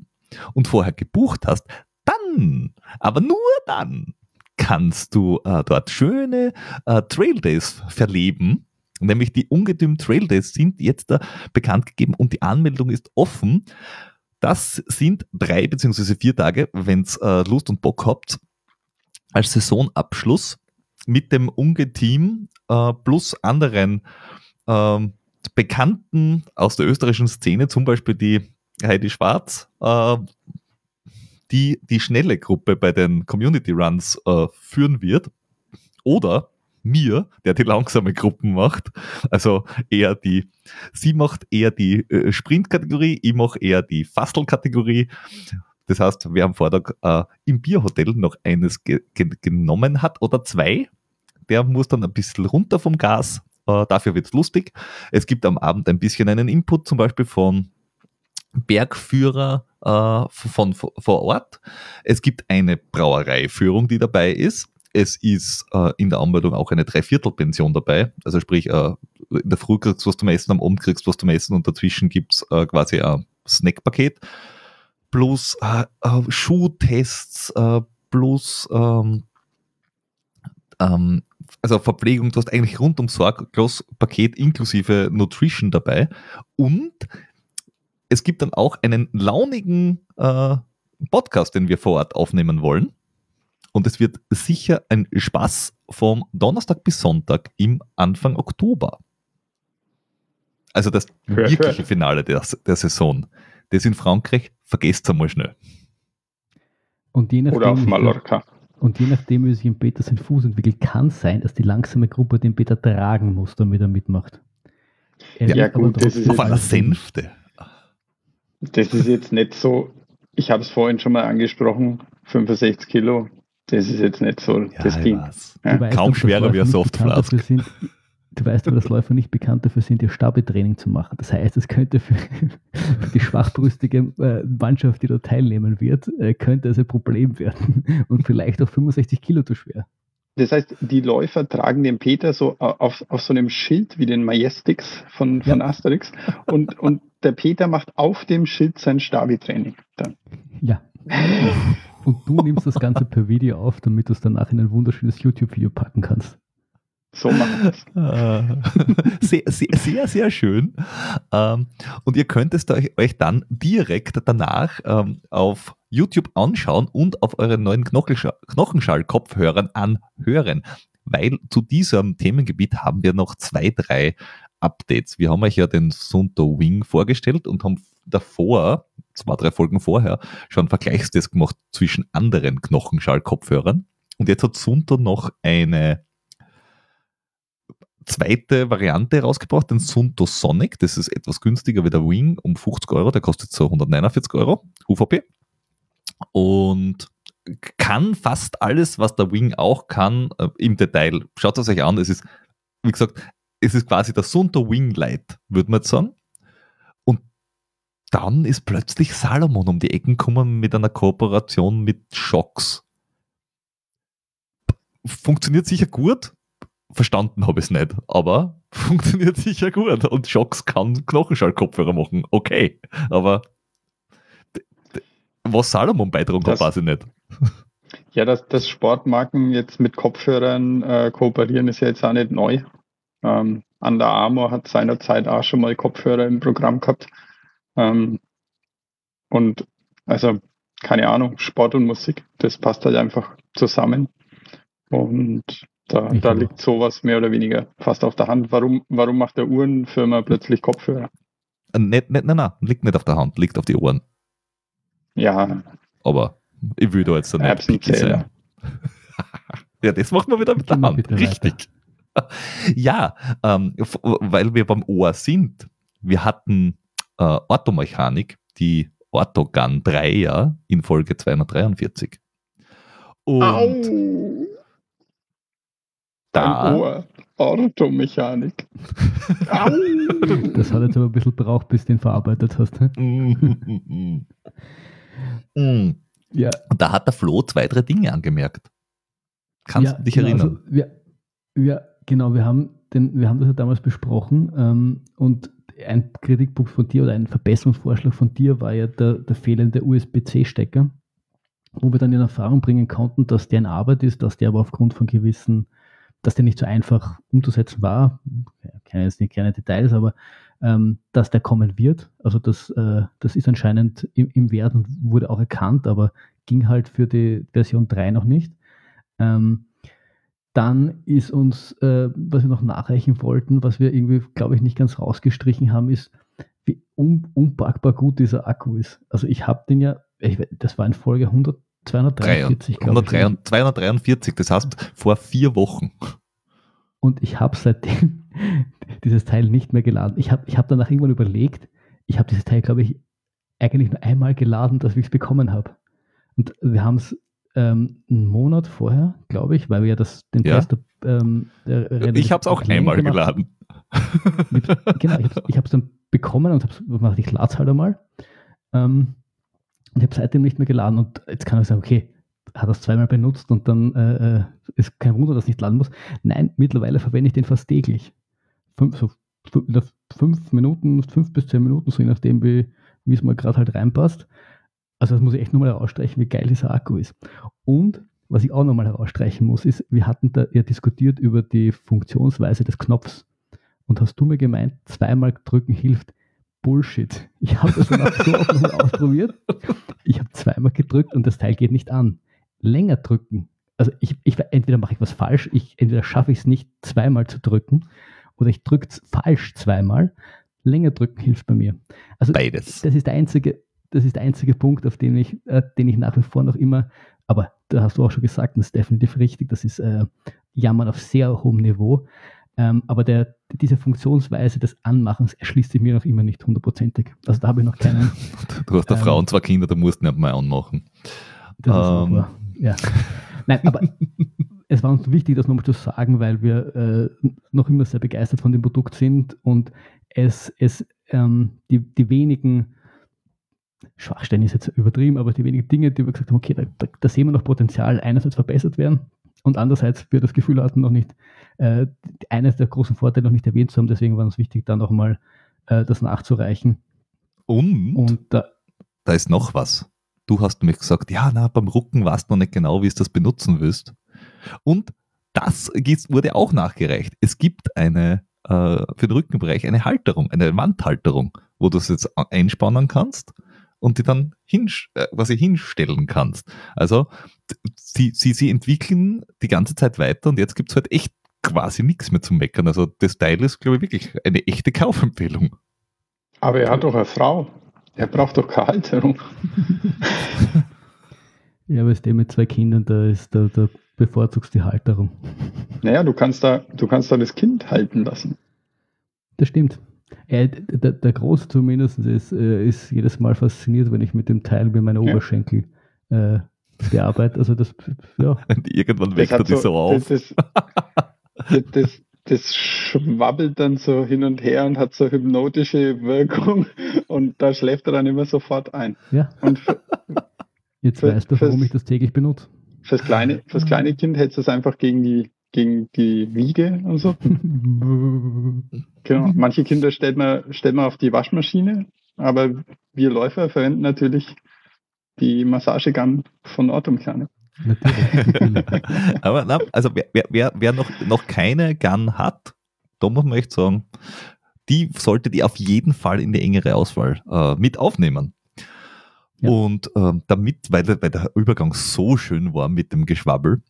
und vorher gebucht hast, dann, aber nur dann, kannst du äh, dort schöne äh, Trail Days verleben. Nämlich die Ungetüm Trail Days sind jetzt äh, bekannt gegeben und die Anmeldung ist offen. Das sind drei beziehungsweise vier Tage, wenn ihr äh, Lust und Bock habt, als Saisonabschluss mit dem Ungeteam äh, plus anderen ähm, Bekannten aus der österreichischen Szene, zum Beispiel die Heidi Schwarz, äh, die die schnelle Gruppe bei den Community Runs äh, führen wird. Oder mir, der die langsame Gruppen macht. Also eher die, sie macht eher die äh, Sprint-Kategorie, ich mache eher die Fastel-Kategorie. Das heißt, wer am Vortag äh, im Bierhotel noch eines ge ge genommen hat oder zwei, der muss dann ein bisschen runter vom Gas. Äh, dafür wird es lustig. Es gibt am Abend ein bisschen einen Input, zum Beispiel von Bergführer äh, von, vor Ort. Es gibt eine Brauereiführung, die dabei ist. Es ist äh, in der Anmeldung auch eine Dreiviertelpension dabei. Also sprich, äh, in der Früh kriegst du was zum Essen, am Abend kriegst du was zum Essen und dazwischen gibt es äh, quasi ein Snackpaket. Plus Schuhtests, plus ähm, ähm, also Verpflegung, du hast eigentlich rund rundum sorglos Paket inklusive Nutrition dabei. Und es gibt dann auch einen launigen äh, Podcast, den wir vor Ort aufnehmen wollen. Und es wird sicher ein Spaß vom Donnerstag bis Sonntag im Anfang Oktober. Also das hör, wirkliche hör. Finale der, der Saison. Das in Frankreich, vergesst es einmal schnell. Und je nachdem, Oder auf Mallorca. Und je nachdem, wie sich im Peter sein Fuß entwickelt, kann es sein, dass die langsame Gruppe den Peter tragen muss, damit er mitmacht. Er ja, gut, das ist auf einer Sänfte. Das ist jetzt nicht so, ich habe es vorhin schon mal angesprochen, 65 Kilo, das ist jetzt nicht so ja, das Ding. Ja. Weißt, Kaum schwerer wie ein Softflask. Du weißt aber, dass Läufer nicht bekannt dafür sind, ihr Stabetraining zu machen. Das heißt, es könnte für, für die schwachbrüstige äh, Mannschaft, die da teilnehmen wird, äh, könnte es ein Problem werden [LAUGHS] und vielleicht auch 65 Kilo zu schwer. Das heißt, die Läufer tragen den Peter so auf, auf so einem Schild wie den Majestix von, von ja. Asterix und, und der Peter macht auf dem Schild sein Stabi-Training dann. Ja. Und du nimmst das Ganze per Video auf, damit du es danach in ein wunderschönes YouTube-Video packen kannst. So machen wir es. [LAUGHS] sehr, sehr, sehr, sehr schön. Ähm, und ihr könnt es euch dann direkt danach ähm, auf YouTube anschauen und auf euren neuen Knochenschall-Kopfhörern anhören. Weil zu diesem Themengebiet haben wir noch zwei, drei Updates. Wir haben euch ja den Sunto Wing vorgestellt und haben davor, zwei, drei Folgen vorher, schon Vergleichstest gemacht zwischen anderen Knochenschall-Kopfhörern. Und jetzt hat Sunto noch eine zweite Variante rausgebracht, den Sunto Sonic. Das ist etwas günstiger wie der Wing um 50 Euro. Der kostet so 149 Euro UVP. Und kann fast alles, was der Wing auch kann, äh, im Detail. Schaut es euch an. Es ist, wie gesagt, es ist quasi der Sunto Wing Light, würde man jetzt sagen. Und dann ist plötzlich Salomon um die Ecken gekommen mit einer Kooperation mit Shocks. Funktioniert sicher gut, verstanden habe ich es nicht, aber [LAUGHS] funktioniert sicher gut. Und Shocks kann Knochenschallkopfhörer machen. Okay. Aber was Salomon beitragen hat, weiß ich nicht. Ja, dass, dass Sportmarken jetzt mit Kopfhörern äh, kooperieren, ist ja jetzt auch nicht neu. Ähm, Under Armour hat seinerzeit auch schon mal Kopfhörer im Programm gehabt. Ähm, und also, keine Ahnung, Sport und Musik, das passt halt einfach zusammen. Und da, da liegt sowas mehr oder weniger fast auf der Hand. Warum, warum macht der Uhrenfirma plötzlich Kopfhörer? Äh, nicht, nicht, nein, nein, liegt nicht auf der Hand, liegt auf die Ohren. Ja. Aber ich will da jetzt dann nicht picky sein. [LAUGHS] ja, das macht man wieder mit der Hand. Richtig. [LAUGHS] ja, ähm, weil wir beim Ohr sind. Wir hatten äh, Orthomechanik, die Orthogun 3 ja in Folge 243. Und Au da. Ohr. Orthomechanik. das hat jetzt aber ein bisschen braucht, bis du den verarbeitet hast. [LAUGHS] ja. Da hat der Flo zwei, drei Dinge angemerkt. Kannst ja, du dich genau, erinnern? Also wir, wir, genau, wir haben, den, wir haben das ja damals besprochen ähm, und ein Kritikpunkt von dir oder ein Verbesserungsvorschlag von dir war ja der, der fehlende USB-C-Stecker, wo wir dann in Erfahrung bringen konnten, dass der in Arbeit ist, dass der aber aufgrund von gewissen dass der nicht so einfach umzusetzen war. Ich kenne jetzt nicht keine Details, aber ähm, dass der kommen wird. Also das, äh, das ist anscheinend im, im Wert und wurde auch erkannt, aber ging halt für die Version 3 noch nicht. Ähm, dann ist uns, äh, was wir noch nachreichen wollten, was wir irgendwie, glaube ich, nicht ganz rausgestrichen haben, ist, wie un unpackbar gut dieser Akku ist. Also ich habe den ja, ich, das war in Folge 100, 243, glaube ich. 243, das heißt vor vier Wochen. Und ich habe seitdem [LAUGHS] dieses Teil nicht mehr geladen. Ich habe ich hab danach irgendwann überlegt, ich habe dieses Teil, glaube ich, eigentlich nur einmal geladen, dass ich es bekommen habe. Und wir haben es ähm, einen Monat vorher, glaube ich, weil wir ja das, den ja. Test ähm, Ich habe es auch einmal geladen. Mit, genau, ich habe es dann bekommen und habe gemacht, ich lade es halt einmal. Ähm, ich habe seitdem nicht mehr geladen und jetzt kann ich sagen, okay, hat das zweimal benutzt und dann äh, äh ist kein Wunder, dass ich nicht laden muss. Nein, mittlerweile verwende ich den fast täglich. Fünf, so, fünf Minuten, fünf bis zehn Minuten, so je nachdem, wie es mir gerade halt reinpasst. Also das muss ich echt nochmal herausstreichen, wie geil dieser Akku ist. Und was ich auch nochmal herausstreichen muss, ist, wir hatten da ja diskutiert über die Funktionsweise des Knopfs. Und hast du mir gemeint, zweimal drücken hilft. Bullshit. Ich habe das dann so oft ausprobiert. Ich habe zweimal gedrückt und das Teil geht nicht an. Länger drücken. Also ich, ich entweder mache ich was falsch, ich, entweder schaffe ich es nicht zweimal zu drücken oder ich drücke es falsch zweimal. Länger drücken hilft bei mir. Also Beides. Das ist der einzige, das ist der einzige Punkt, auf den ich, äh, den ich nach wie vor noch immer, aber da hast du auch schon gesagt, das ist definitiv richtig, das ist äh, Jammern auf sehr hohem Niveau. Ähm, aber der, diese Funktionsweise des Anmachens erschließt sich mir noch immer nicht hundertprozentig. Also da habe ich noch keinen. Du hast eine ähm, Frau und zwei Kinder, du musst nicht mal anmachen. Das ähm. ist ja. Nein, aber [LAUGHS] es war uns wichtig, das nochmal zu sagen, weil wir äh, noch immer sehr begeistert von dem Produkt sind und es, es ähm, die, die wenigen Schwachstellen ist jetzt übertrieben, aber die wenigen Dinge, die wir gesagt haben, okay, da, da, da sehen wir noch Potenzial, einerseits verbessert werden und andererseits wir das Gefühl hatten, noch nicht äh, eines der großen Vorteile noch nicht erwähnt zu haben. Deswegen war es wichtig, da nochmal äh, das nachzureichen. Und, und da, da ist noch was. Du hast mir gesagt, ja, na, beim Rucken weißt du noch nicht genau, wie es das benutzen willst. Und das wurde auch nachgereicht. Es gibt eine äh, für den Rückenbereich eine Halterung, eine Wandhalterung, wo du es jetzt einspannen kannst und die dann hin, äh, quasi hinstellen kannst. Also sie, sie, sie entwickeln die ganze Zeit weiter und jetzt gibt es halt echt quasi nichts mehr zum Meckern. Also das Teil ist, glaube ich, wirklich eine echte Kaufempfehlung. Aber er hat doch eine Frau. Er braucht doch keine Halterung. [LAUGHS] ja, aber ist der mit zwei Kindern, da ist da, da bevorzugst die Halterung. Naja, du kannst da, du kannst da das Kind halten lassen. Das stimmt. Äh, der, der Große zumindest ist, äh, ist jedes Mal fasziniert, wenn ich mit dem Teil mir meine ja. Oberschenkel äh, bearbeite. Also das, ja. Und [LAUGHS] irgendwann weckt er die so, so auf. Das, das, [LAUGHS] das, das, schwabbelt dann so hin und her und hat so hypnotische Wirkung und da schläft er dann immer sofort ein. Ja. Und für, Jetzt für, weißt du, warum ich das täglich benutze. Fürs kleine, fürs kleine Kind hättest du es einfach gegen die, gegen die Wiege und so. [LAUGHS] genau. Manche Kinder stellt man, stellt man auf die Waschmaschine, aber wir Läufer verwenden natürlich die Massagegun von [LAUGHS] Aber na, also wer, wer, wer noch, noch keine Gun hat, da muss man echt sagen, die sollte die auf jeden Fall in die engere Auswahl äh, mit aufnehmen. Ja. Und äh, damit, weil, weil der Übergang so schön war mit dem Geschwabbel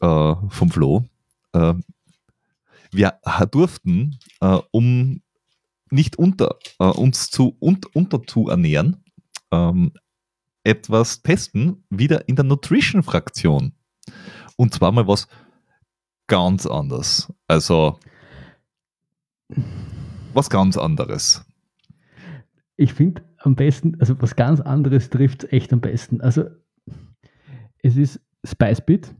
äh, vom Flo, äh, wir durften, äh, um nicht unter, äh, uns zu, un, unter zu ernähren, ähm, etwas testen, wieder in der Nutrition-Fraktion. Und zwar mal was ganz anderes. Also was ganz anderes. Ich finde am besten, also was ganz anderes trifft echt am besten. Also es ist Spicebit.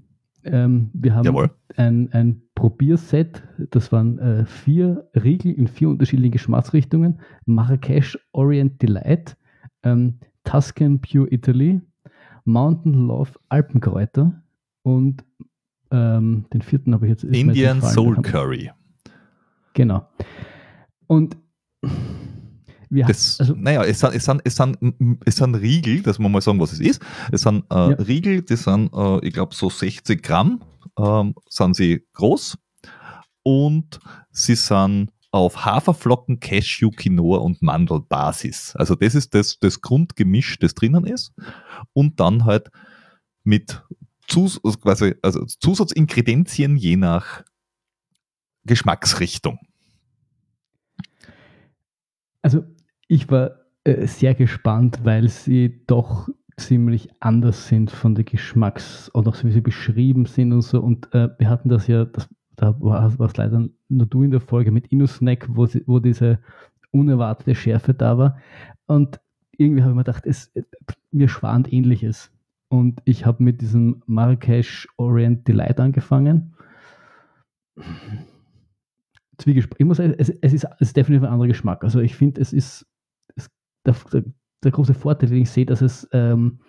Ähm, wir haben Jawohl. ein, ein Probierset, das waren äh, vier Riegel in vier unterschiedlichen Geschmacksrichtungen. Marrakesch Orient Delight, ähm, Tuscan Pure Italy, Mountain Love Alpenkräuter und ähm, den vierten habe ich jetzt. Indian Soul Curry. Genau. Und wir das, also, naja, es sind, es, sind, es, sind, es sind Riegel, dass man mal sagen, was es ist. Es sind äh, ja. Riegel, die sind, äh, ich glaube, so 60 Gramm ähm, sind sie groß und sie sind auf Haferflocken, Cashew, Quinoa und Mandelbasis. Also das ist das, das Grundgemisch, das drinnen ist. Und dann halt mit Zus quasi, also Zusatzingredienzien je nach Geschmacksrichtung. Also ich war äh, sehr gespannt, weil sie doch ziemlich anders sind von der Geschmacks- und auch so wie sie beschrieben sind und so. Und äh, wir hatten das ja, das, da war es leider nur du in der Folge mit InnoSnack, wo, wo diese unerwartete Schärfe da war. Und irgendwie habe ich mir gedacht, es, mir schwant ähnliches. Und ich habe mit diesem Marrakesch Orient Delight angefangen. Ich muss sagen, es, es, ist, es ist definitiv ein anderer Geschmack. Also ich finde, es ist der, der, der, große Vorteil, den ich sehe, dass es ähm,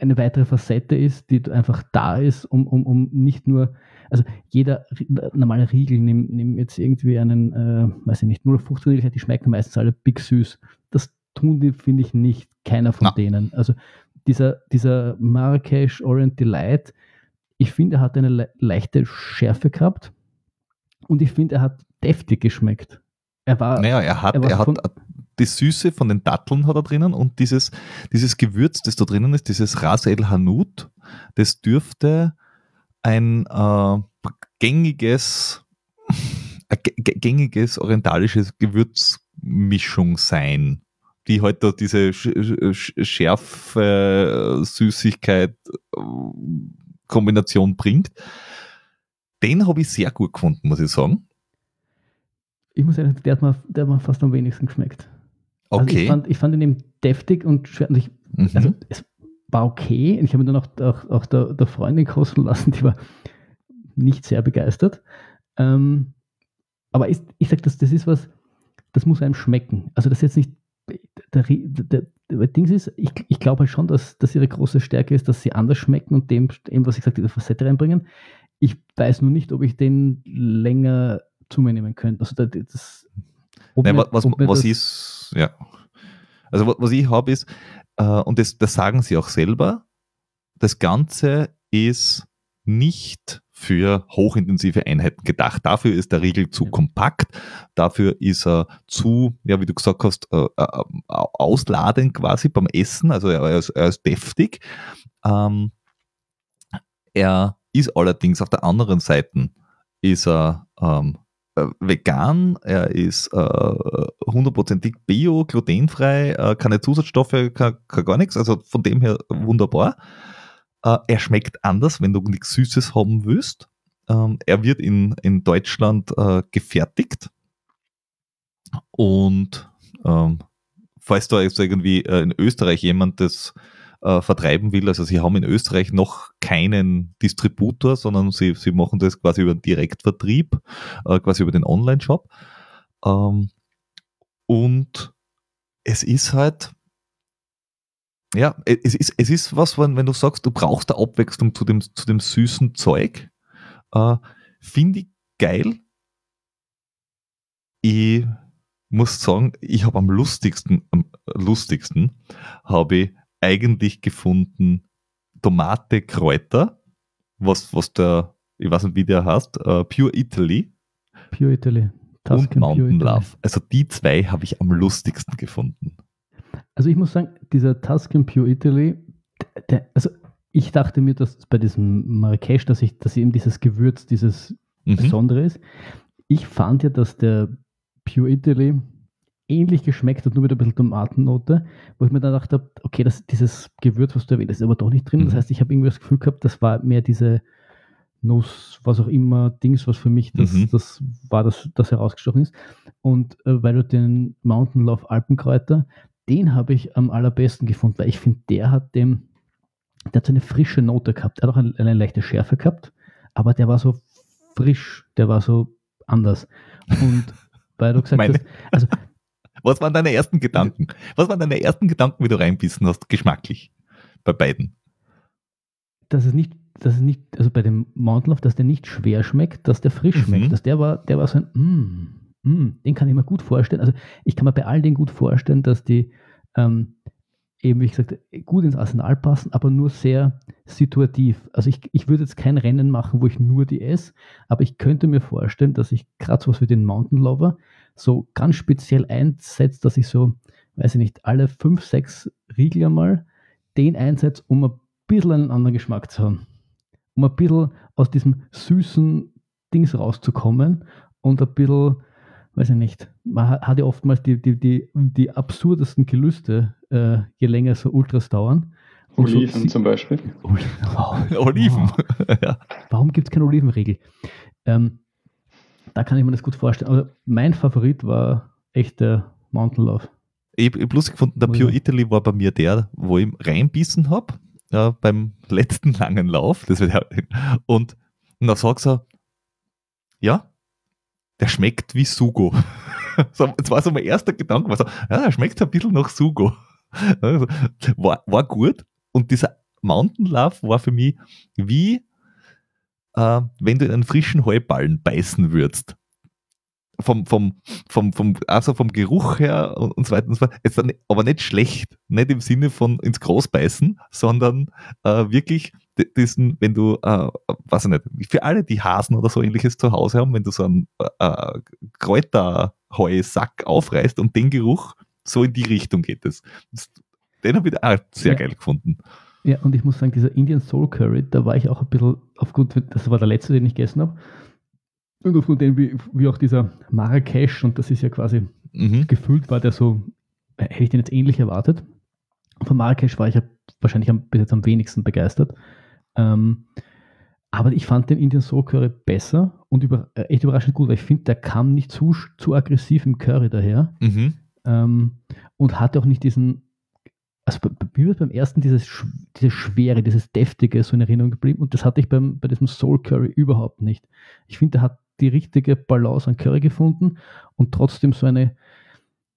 eine weitere Facette ist, die einfach da ist, um, um, um nicht nur, also jeder normale Riegel nimmt, nimmt jetzt irgendwie einen, äh, weiß ich nicht, 0,15 Riegel, die schmecken meistens alle big süß. Das tun die, finde ich, nicht, keiner von Na. denen. Also dieser, dieser Marrakesch Orient Delight, ich finde, er hat eine le leichte Schärfe gehabt und ich finde, er hat deftig geschmeckt. Er war, naja, er hat, er, er hat die Süße von den Datteln hat er drinnen und dieses, dieses Gewürz, das da drinnen ist, dieses Ras El Hanout, das dürfte ein äh, gängiges, [LAUGHS] gängiges orientalisches Gewürzmischung sein, die heute halt diese Schärfe, Süßigkeit äh, Kombination bringt. Den habe ich sehr gut gefunden, muss ich sagen. Ich muss sagen, der hat mir, der hat mir fast am wenigsten geschmeckt. Okay. Also ich, fand, ich fand ihn eben deftig und schwer. Und ich, mhm. Also es war okay. Und ich habe ihn dann auch, auch, auch der, der, Freundin kosten lassen, die war nicht sehr begeistert. Ähm, aber ich, ich sage, das, das ist was, das muss einem schmecken. Also das ist jetzt nicht. Der, der, der Dings ist, ich, ich glaube halt schon, dass, dass ihre große Stärke ist, dass sie anders schmecken und dem, dem was ich sagte, die Facette reinbringen. Ich weiß nur nicht, ob ich den länger zu mir nehmen könnte. Also das, Nein, mir, was, was ist, ja. Also was ich habe ist, äh, und das, das sagen sie auch selber, das Ganze ist nicht für hochintensive Einheiten gedacht. Dafür ist der Riegel zu kompakt, dafür ist er zu, ja, wie du gesagt hast, äh, äh, ausladend quasi beim Essen, also er ist, er ist deftig. Ähm, er ist allerdings auf der anderen Seite, ist er ähm, äh, vegan, er ist äh, hundertprozentig äh, bio, glutenfrei, äh, keine Zusatzstoffe, kein, kein gar nichts, also von dem her wunderbar. Äh, er schmeckt anders, wenn du nichts Süßes haben willst. Ähm, er wird in, in Deutschland äh, gefertigt. Und ähm, falls da jetzt irgendwie äh, in Österreich jemand das äh, vertreiben will, also sie haben in Österreich noch keinen Distributor, sondern sie, sie machen das quasi über den Direktvertrieb, äh, quasi über den Online-Shop. Ähm, und es ist halt, ja, es ist, es ist was, wenn, wenn du sagst, du brauchst eine Abwechslung zu dem, zu dem süßen Zeug, äh, finde ich geil. Ich muss sagen, ich habe am lustigsten, am lustigsten habe ich eigentlich gefunden Tomate Kräuter, was, was der, ich weiß nicht, wie der heißt, uh, Pure Italy. Pure Italy. Tuscan und Mountain Love. Also die zwei habe ich am lustigsten gefunden. Also ich muss sagen, dieser Tuscan Pure Italy, der, also ich dachte mir, dass bei diesem Marrakesch, dass ich, dass eben dieses Gewürz, dieses mhm. Besondere ist. Ich fand ja, dass der Pure Italy ähnlich geschmeckt hat, nur mit ein bisschen Tomatennote, wo ich mir dann dachte, okay, das, dieses Gewürz, was du erwähnt hast, ist aber doch nicht drin. Mhm. Das heißt, ich habe irgendwie das Gefühl gehabt, das war mehr diese Nuss, was auch immer, Dings, was für mich das, mhm. das war, das, das herausgestochen ist. Und äh, weil du den Mountain Love Alpenkräuter, den habe ich am allerbesten gefunden, weil ich finde, der hat dem, der hat so eine frische Note gehabt. Er hat auch eine, eine leichte Schärfe gehabt, aber der war so frisch, der war so anders. Und weil du [LAUGHS] gesagt Meine. hast, also was waren deine ersten Gedanken? Was waren deine ersten Gedanken, wie du reinbissen hast, geschmacklich? Bei beiden? Dass es nicht, dass es nicht, also bei dem Mountain Love, dass der nicht schwer schmeckt, dass der frisch mhm. schmeckt. Dass der war, der war so ein, mm, mm, den kann ich mir gut vorstellen. Also ich kann mir bei all denen gut vorstellen, dass die ähm, eben, wie gesagt, gut ins Arsenal passen, aber nur sehr situativ. Also ich, ich würde jetzt kein Rennen machen, wo ich nur die esse, aber ich könnte mir vorstellen, dass ich gerade so was wie den Mountain Lover so ganz speziell einsetze, dass ich so, weiß ich nicht, alle fünf, sechs Riegel einmal den einsetze, um ein bisschen einen anderen Geschmack zu haben. Um ein bisschen aus diesem süßen Dings rauszukommen und ein bisschen weiß ich nicht, man hat ja oftmals die, die, die, die absurdesten Gelüste, äh, je länger so Ultras dauern. Und Oliven so, zum Beispiel. Oliven. [LAUGHS] [LAUGHS] ja. Warum gibt es keine Olivenregel? Ähm, da kann ich mir das gut vorstellen. Aber mein Favorit war echt der Mountain Love. Ich habe bloß gefunden, der Pure Italy war bei mir der, wo ich reinbissen habe, äh, beim letzten langen Lauf. Das wird, und, und dann sagst du, ja, der schmeckt wie Sugo. [LAUGHS] so, das war so mein erster Gedanke, war so, ja, der schmeckt ein bisschen nach Sugo. Also, war, war gut. Und dieser Mountain Love war für mich wie, äh, wenn du in einen frischen Heuballen beißen würdest. Vom, vom, vom, vom, also vom Geruch her und, und so weiter und so fort. Jetzt dann, aber nicht schlecht. Nicht im Sinne von ins Groß beißen, sondern äh, wirklich diesen, wenn du, äh, weiß ich nicht, für alle, die Hasen oder so ähnliches zu Hause haben, wenn du so einen äh, Kräuterheusack aufreißt und den Geruch, so in die Richtung geht es. Den habe ich auch sehr ja. geil gefunden. Ja, und ich muss sagen, dieser Indian Soul Curry, da war ich auch ein bisschen aufgrund, das war der letzte, den ich gegessen habe. Und aufgrund dem, wie, wie auch dieser Marrakesch, und das ist ja quasi mhm. gefüllt, war der so, hätte ich den jetzt ähnlich erwartet. Von Marrakesch war ich ja wahrscheinlich am, bis jetzt am wenigsten begeistert. Ähm, aber ich fand den Indian Soul Curry besser und über, äh, echt überraschend gut, weil ich finde, der kam nicht zu, zu aggressiv im Curry daher mhm. ähm, und hatte auch nicht diesen, also mir wird beim ersten dieses, diese Schwere, dieses Deftige so in Erinnerung geblieben und das hatte ich beim, bei diesem Soul Curry überhaupt nicht. Ich finde, der hat die richtige Balance an Curry gefunden und trotzdem so eine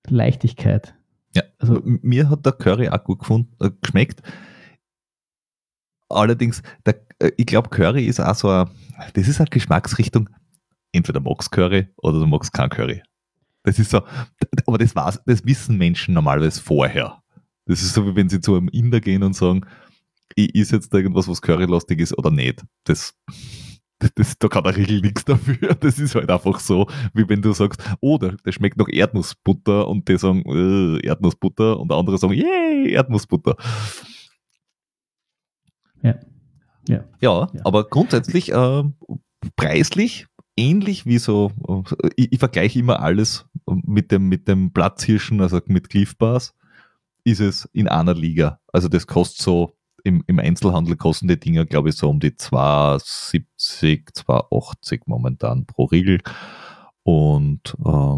Leichtigkeit. Ja, also mir hat der Curry auch gut gefunden, äh, geschmeckt Allerdings, der, äh, ich glaube, Curry ist auch so eine, das ist eine Geschmacksrichtung, entweder magst Curry oder du magst kein Curry. Das ist so, aber das, war's, das wissen Menschen normalerweise vorher. Das ist so, wie wenn sie zu einem Inder gehen und sagen, ich ist jetzt irgendwas, was currylastig ist oder nicht. Das, [LAUGHS] das, da kann der Riegel nichts dafür. [LAUGHS] Das ist halt einfach so, wie wenn du sagst, oh, der, der schmeckt nach Erdnussbutter und die sagen, äh, Erdnussbutter und andere sagen, yay, Erdnussbutter. Ja. Ja, ja, ja. aber grundsätzlich äh, preislich ähnlich wie so, äh, ich, ich, vergleiche immer alles mit dem, mit dem Platzhirschen, also mit Cliff Bars, ist es in einer Liga. Also das kostet so, im, im Einzelhandel kosten die Dinger, glaube ich, so um die 2,70, 2,80 momentan pro Riegel. Und äh,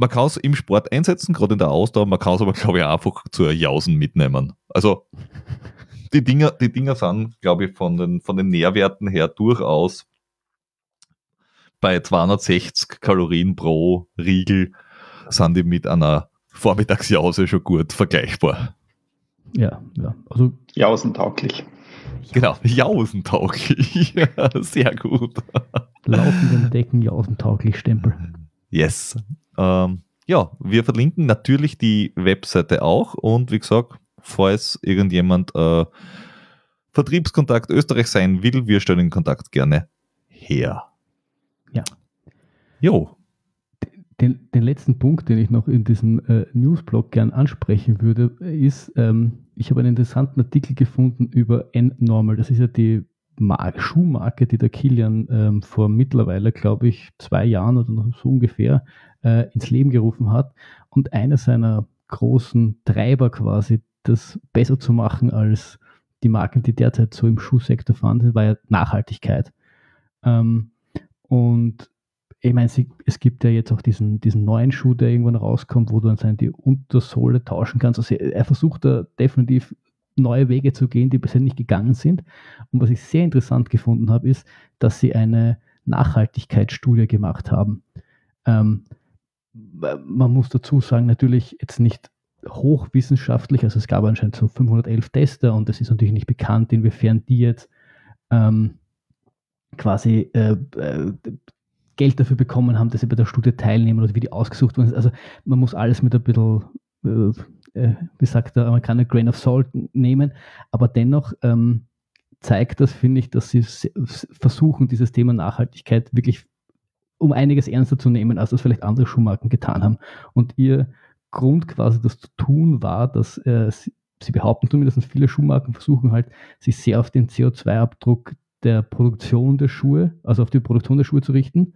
man kann es im Sport einsetzen, gerade in der Ausdauer, man kann es aber, glaube ich, einfach zur Jausen mitnehmen. Also die Dinger, die Dinger sind, glaube ich, von den, von den Nährwerten her durchaus bei 260 Kalorien pro Riegel sind die mit einer Vormittagsjause schon gut vergleichbar. Ja, ja. Also Jausentauglich. Genau, jausentauglich. [LAUGHS] sehr gut. Laufenden Decken jausentauglich Stempel. Yes. Ähm, ja, wir verlinken natürlich die Webseite auch und wie gesagt, falls irgendjemand äh, Vertriebskontakt Österreich sein will, wir stellen den Kontakt gerne her. Ja. Jo. Den, den letzten Punkt, den ich noch in diesem äh, Newsblog gern ansprechen würde, ist, ähm, ich habe einen interessanten Artikel gefunden über N-Normal. Das ist ja die Mar Schuhmarke, die der Kilian ähm, vor mittlerweile, glaube ich, zwei Jahren oder noch so ungefähr äh, ins Leben gerufen hat. Und einer seiner großen Treiber quasi, das besser zu machen als die Marken, die derzeit so im Schuhsektor sind, war ja Nachhaltigkeit. Ähm, und ich meine, es gibt ja jetzt auch diesen, diesen neuen Schuh, der irgendwann rauskommt, wo du dann die Untersohle tauschen kannst. Also er versucht da definitiv neue Wege zu gehen, die bisher nicht gegangen sind. Und was ich sehr interessant gefunden habe, ist, dass sie eine Nachhaltigkeitsstudie gemacht haben. Ähm, man muss dazu sagen, natürlich jetzt nicht hochwissenschaftlich, also es gab anscheinend so 511 Tester und es ist natürlich nicht bekannt, inwiefern die jetzt ähm, quasi äh, äh, Geld dafür bekommen haben, dass sie bei der Studie teilnehmen oder wie die ausgesucht wurden. Also man muss alles mit ein bisschen, äh, äh, wie sagt der Amerikaner, Grain of Salt nehmen, aber dennoch ähm, zeigt das, finde ich, dass sie versuchen, dieses Thema Nachhaltigkeit wirklich um einiges ernster zu nehmen, als das vielleicht andere Schuhmarken getan haben. Und ihr Grund quasi das zu tun war, dass äh, sie, behaupten zumindest viele Schuhmarken versuchen halt, sich sehr auf den CO2-Abdruck der Produktion der Schuhe, also auf die Produktion der Schuhe zu richten.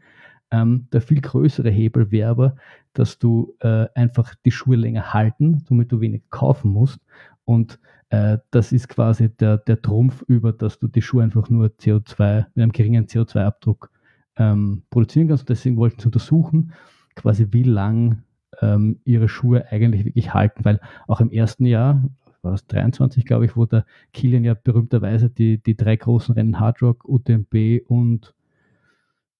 Ähm, der viel größere Hebel wäre aber, dass du äh, einfach die Schuhe länger halten, somit du wenig kaufen musst. Und äh, das ist quasi der, der Trumpf über, dass du die Schuhe einfach nur CO2, mit einem geringen CO2-Abdruck ähm, produzieren kannst. Und deswegen wollten sie untersuchen, quasi wie lang ähm, ihre Schuhe eigentlich wirklich halten, weil auch im ersten Jahr, war das 23, glaube ich, wo der Kilian ja berühmterweise die, die drei großen Rennen Hard Rock, UTMB und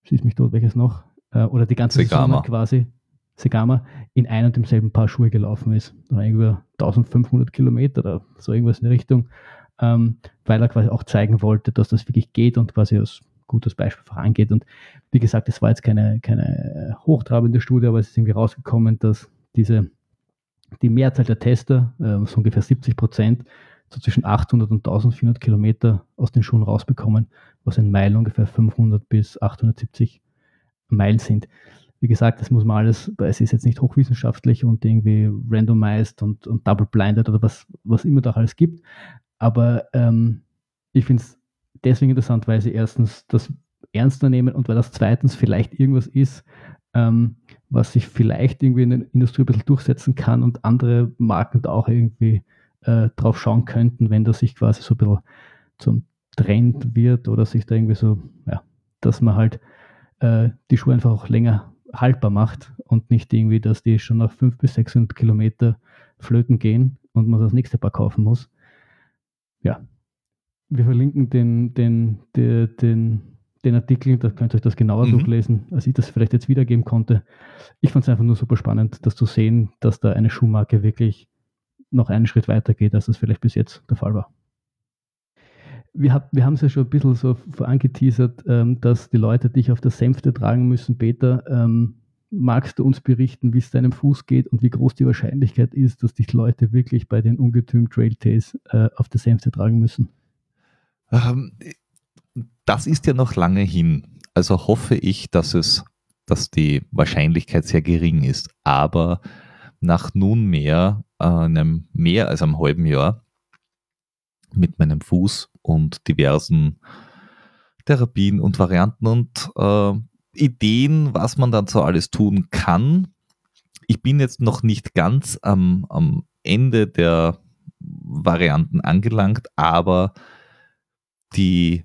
schieß mich tot, welches noch? Äh, oder die ganze Segama. Saison quasi, Segama, in einem und demselben Paar Schuhe gelaufen ist. Da irgendwie 1500 Kilometer oder so irgendwas in der Richtung, ähm, weil er quasi auch zeigen wollte, dass das wirklich geht und quasi als gutes Beispiel vorangeht. Und wie gesagt, es war jetzt keine, keine hochtrabende Studie, aber es ist irgendwie rausgekommen, dass diese die Mehrzahl der Tester, äh, so ungefähr 70 Prozent, so zwischen 800 und 1400 Kilometer aus den Schuhen rausbekommen, was in Meilen ungefähr 500 bis 870 Meilen sind. Wie gesagt, das muss man alles, es ist jetzt nicht hochwissenschaftlich und irgendwie randomized und, und double blinded oder was, was immer da alles gibt. Aber ähm, ich finde es deswegen interessant, weil sie erstens das ernster nehmen und weil das zweitens vielleicht irgendwas ist, ähm, was sich vielleicht irgendwie in der Industrie ein bisschen durchsetzen kann und andere Marken da auch irgendwie äh, drauf schauen könnten, wenn das sich quasi so ein bisschen zum Trend wird oder sich da irgendwie so, ja, dass man halt äh, die Schuhe einfach auch länger haltbar macht und nicht irgendwie, dass die schon nach 500 bis 600 Kilometer flöten gehen und man das nächste Paar kaufen muss. Ja, wir verlinken den, den, den, den den Artikel, da könnt ihr euch das genauer mhm. durchlesen, als ich das vielleicht jetzt wiedergeben konnte. Ich fand es einfach nur super spannend, das zu sehen, dass da eine Schuhmarke wirklich noch einen Schritt weiter geht, als das vielleicht bis jetzt der Fall war. wir, hab, wir haben es ja schon ein bisschen so vorangeteasert, ähm, dass die Leute dich auf der Sänfte tragen müssen. Peter, ähm, magst du uns berichten, wie es deinem Fuß geht und wie groß die Wahrscheinlichkeit ist, dass dich Leute wirklich bei den Ungetüm Trail Days äh, auf der Sänfte tragen müssen? Ähm, das ist ja noch lange hin. Also hoffe ich, dass es, dass die Wahrscheinlichkeit sehr gering ist. Aber nach nunmehr einem mehr als einem halben Jahr mit meinem Fuß und diversen Therapien und Varianten und äh, Ideen, was man dann so alles tun kann. Ich bin jetzt noch nicht ganz am, am Ende der Varianten angelangt, aber die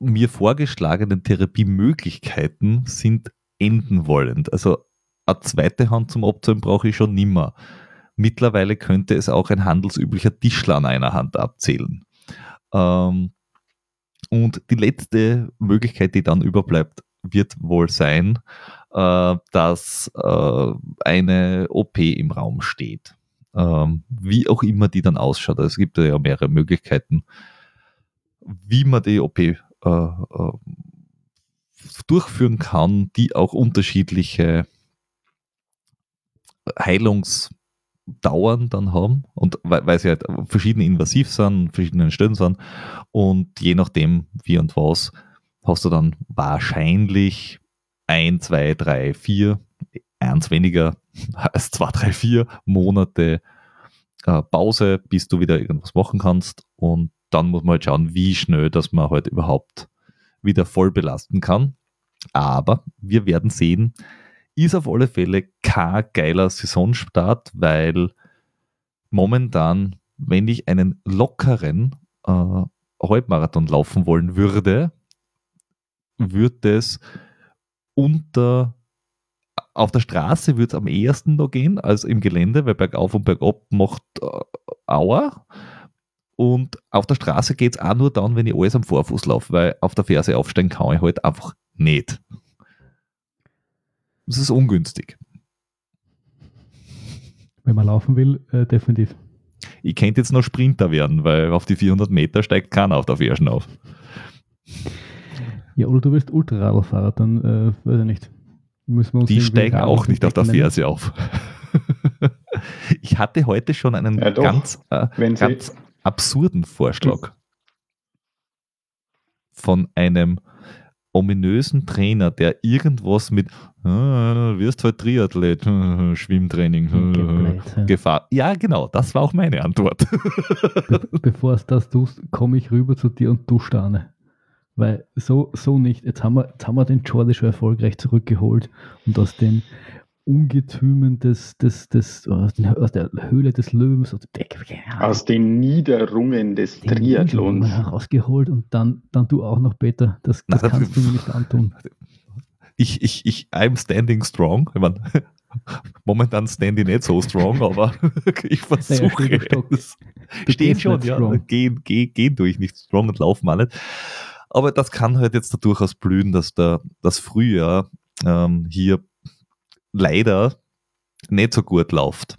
mir vorgeschlagenen Therapiemöglichkeiten sind enden wollend. Also eine zweite Hand zum Abzählen brauche ich schon nimmer. Mittlerweile könnte es auch ein handelsüblicher Tischler an einer Hand abzählen. Ähm, und die letzte Möglichkeit, die dann überbleibt, wird wohl sein, äh, dass äh, eine OP im Raum steht. Ähm, wie auch immer die dann ausschaut. Also es gibt ja mehrere Möglichkeiten, wie man die OP äh, äh, durchführen kann, die auch unterschiedliche Heilungsdauern dann haben und weil, weil sie halt verschiedene invasiv sind, verschiedene Stellen sind und je nachdem wie und was hast du dann wahrscheinlich ein, zwei, drei, vier, eins weniger [LAUGHS] als zwei, drei, vier Monate äh, Pause, bis du wieder irgendwas machen kannst. Und dann muss man halt schauen, wie schnell, dass man halt überhaupt wieder voll belasten kann. Aber wir werden sehen, ist auf alle Fälle kein geiler Saisonstart, weil momentan, wenn ich einen lockeren äh, Halbmarathon laufen wollen würde, wird es unter auf der Straße wird es am ehesten noch gehen als im Gelände, weil bergauf und bergab macht äh, Aua. Und auf der Straße geht es auch nur dann, wenn ich alles am Vorfuß laufe, weil auf der Ferse aufsteigen kann ich halt einfach nicht. Das ist ungünstig. Wenn man laufen will, äh, definitiv. Ich könnte jetzt noch Sprinter werden, weil auf die 400 Meter steigt keiner auf der Fersen auf. Ja, oder du willst Ultraradlfahrer, dann äh, weiß ich nicht. Müssen wir uns die steigen auch nicht auf der Ferse auf. [LAUGHS] ich hatte heute schon einen ja, ganz, äh, ganz absurden Vorschlag von einem ominösen Trainer, der irgendwas mit ah, wirst halt Triathlet, [LAUGHS] Schwimmtraining, [LAUGHS] Gefahr. Ja, genau, das war auch meine Antwort. Be bevor es das tust, komme ich rüber zu dir und du stane. Weil so, so nicht. Jetzt haben, wir, jetzt haben wir den Jordi schon erfolgreich zurückgeholt und aus den Ungetümen des, des, des, aus der Höhle des Löwens, aus den Niederrungen des den Triathlons herausgeholt und dann, dann du auch noch, Peter. Das, das Nein, kannst du mir nicht antun. Ich, ich, ich, I'm standing strong. Ich meine, [LAUGHS] momentan stande ich nicht so strong, aber [LAUGHS] ich versuche naja, es. Stehen schon, ja. Gehen, gehen, gehen durch nicht strong und laufen mal nicht. Aber das kann halt jetzt da durchaus blühen, dass der, das Frühjahr ähm, hier leider nicht so gut läuft.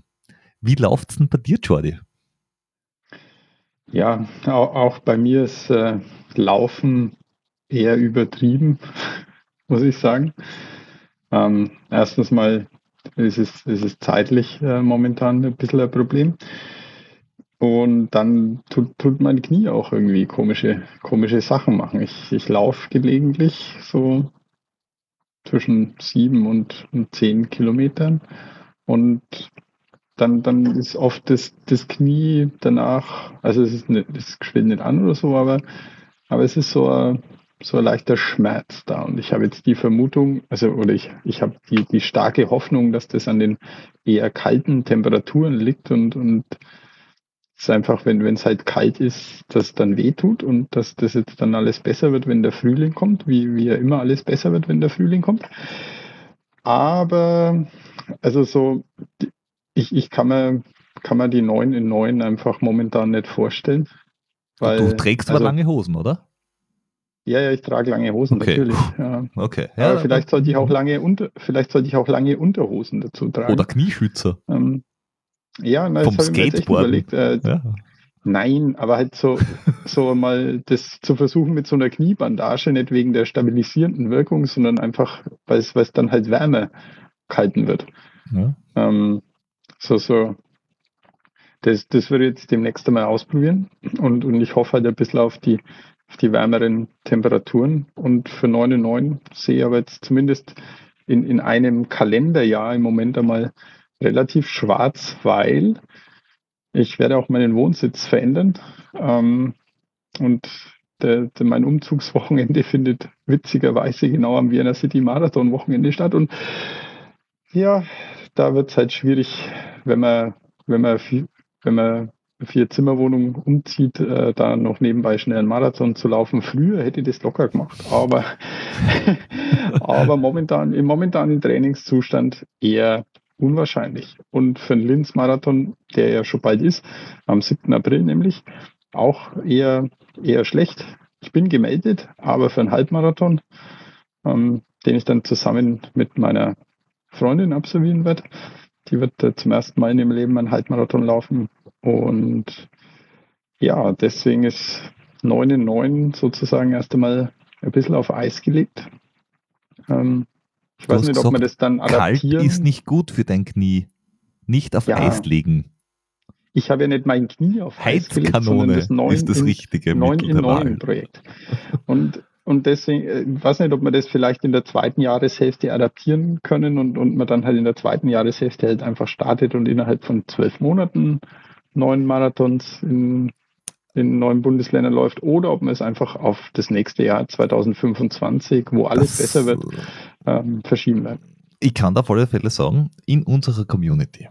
Wie läuft es denn bei dir, Jordi? Ja, auch, bei mir ist äh, Laufen eher übertrieben, [LAUGHS] muss ich sagen. Ähm, erstens mal ist es, ist es zeitlich äh, momentan ein bisschen ein Problem. Und dann tut, tut mein Knie auch irgendwie komische, komische Sachen machen. Ich, ich laufe gelegentlich so zwischen sieben und, zehn Kilometern. Und dann, dann ist oft das, das Knie danach, also es ist nicht, es schwillt nicht an oder so, aber, aber es ist so ein, so ein leichter Schmerz da. Und ich habe jetzt die Vermutung, also oder ich, ich habe die, die starke Hoffnung, dass das an den eher kalten Temperaturen liegt und, und ist einfach, wenn es halt kalt ist, dass es dann weh tut und dass das jetzt dann alles besser wird, wenn der Frühling kommt, wie, wie ja immer alles besser wird, wenn der Frühling kommt. Aber, also so, ich, ich kann mir, kann mir die 9 in 9 einfach momentan nicht vorstellen. Weil, du trägst aber also, lange Hosen, oder? Ja, ja, ich trage lange Hosen, okay. natürlich. Ja. Okay. Ja, aber vielleicht sollte ich auch lange unter, vielleicht sollte ich auch lange Unterhosen dazu tragen. Oder Knieschützer. Ähm, ja, na, Vom das habe ich mir echt überlegt. Äh, ja. Nein, aber halt so, [LAUGHS] so mal das zu versuchen mit so einer Kniebandage, nicht wegen der stabilisierenden Wirkung, sondern einfach, weil es, weil es dann halt Wärme kalten wird. Ja. Ähm, so, so. Das, das würde ich jetzt demnächst einmal ausprobieren und, und ich hoffe halt ein bisschen auf die, auf die wärmeren Temperaturen. Und für 9,9 sehe ich aber jetzt zumindest in, in einem Kalenderjahr im Moment einmal relativ schwarz, weil ich werde auch meinen Wohnsitz verändern. Ähm, und der, der, mein Umzugswochenende findet witzigerweise genau am Vienna City Marathon Wochenende statt. Und ja, da wird es halt schwierig, wenn man, wenn man, wenn man vier Zimmerwohnung umzieht, äh, da noch nebenbei schnell einen Marathon zu laufen. Früher hätte ich das locker gemacht, aber, [LAUGHS] aber momentan, im momentanen Trainingszustand eher unwahrscheinlich. Und für einen Linz-Marathon, der ja schon bald ist, am 7. April nämlich, auch eher, eher schlecht. Ich bin gemeldet, aber für einen Halbmarathon, ähm, den ich dann zusammen mit meiner Freundin absolvieren werde. Die wird äh, zum ersten Mal in ihrem Leben einen Halbmarathon laufen. Und ja, deswegen ist 9 in 9 sozusagen erst einmal ein bisschen auf Eis gelegt. Ähm, ich weiß nicht, gesagt, ob man das dann adaptieren... Kalt ist nicht gut für dein Knie. Nicht auf ja. Eis legen. Ich habe ja nicht mein Knie auf Eis gelegt, sondern das 9 ist das in, richtige 9 in 9 Projekt. Und, und deswegen, äh, ich weiß nicht, ob man das vielleicht in der zweiten Jahreshälfte adaptieren können und, und man dann halt in der zweiten Jahreshälfte halt einfach startet und innerhalb von zwölf Monaten neun Marathons in, in neuen Bundesländern läuft oder ob man es einfach auf das nächste Jahr 2025, wo alles das, besser wird, ähm, verschieben werden. Ich kann da auf alle Fälle sagen, in unserer Community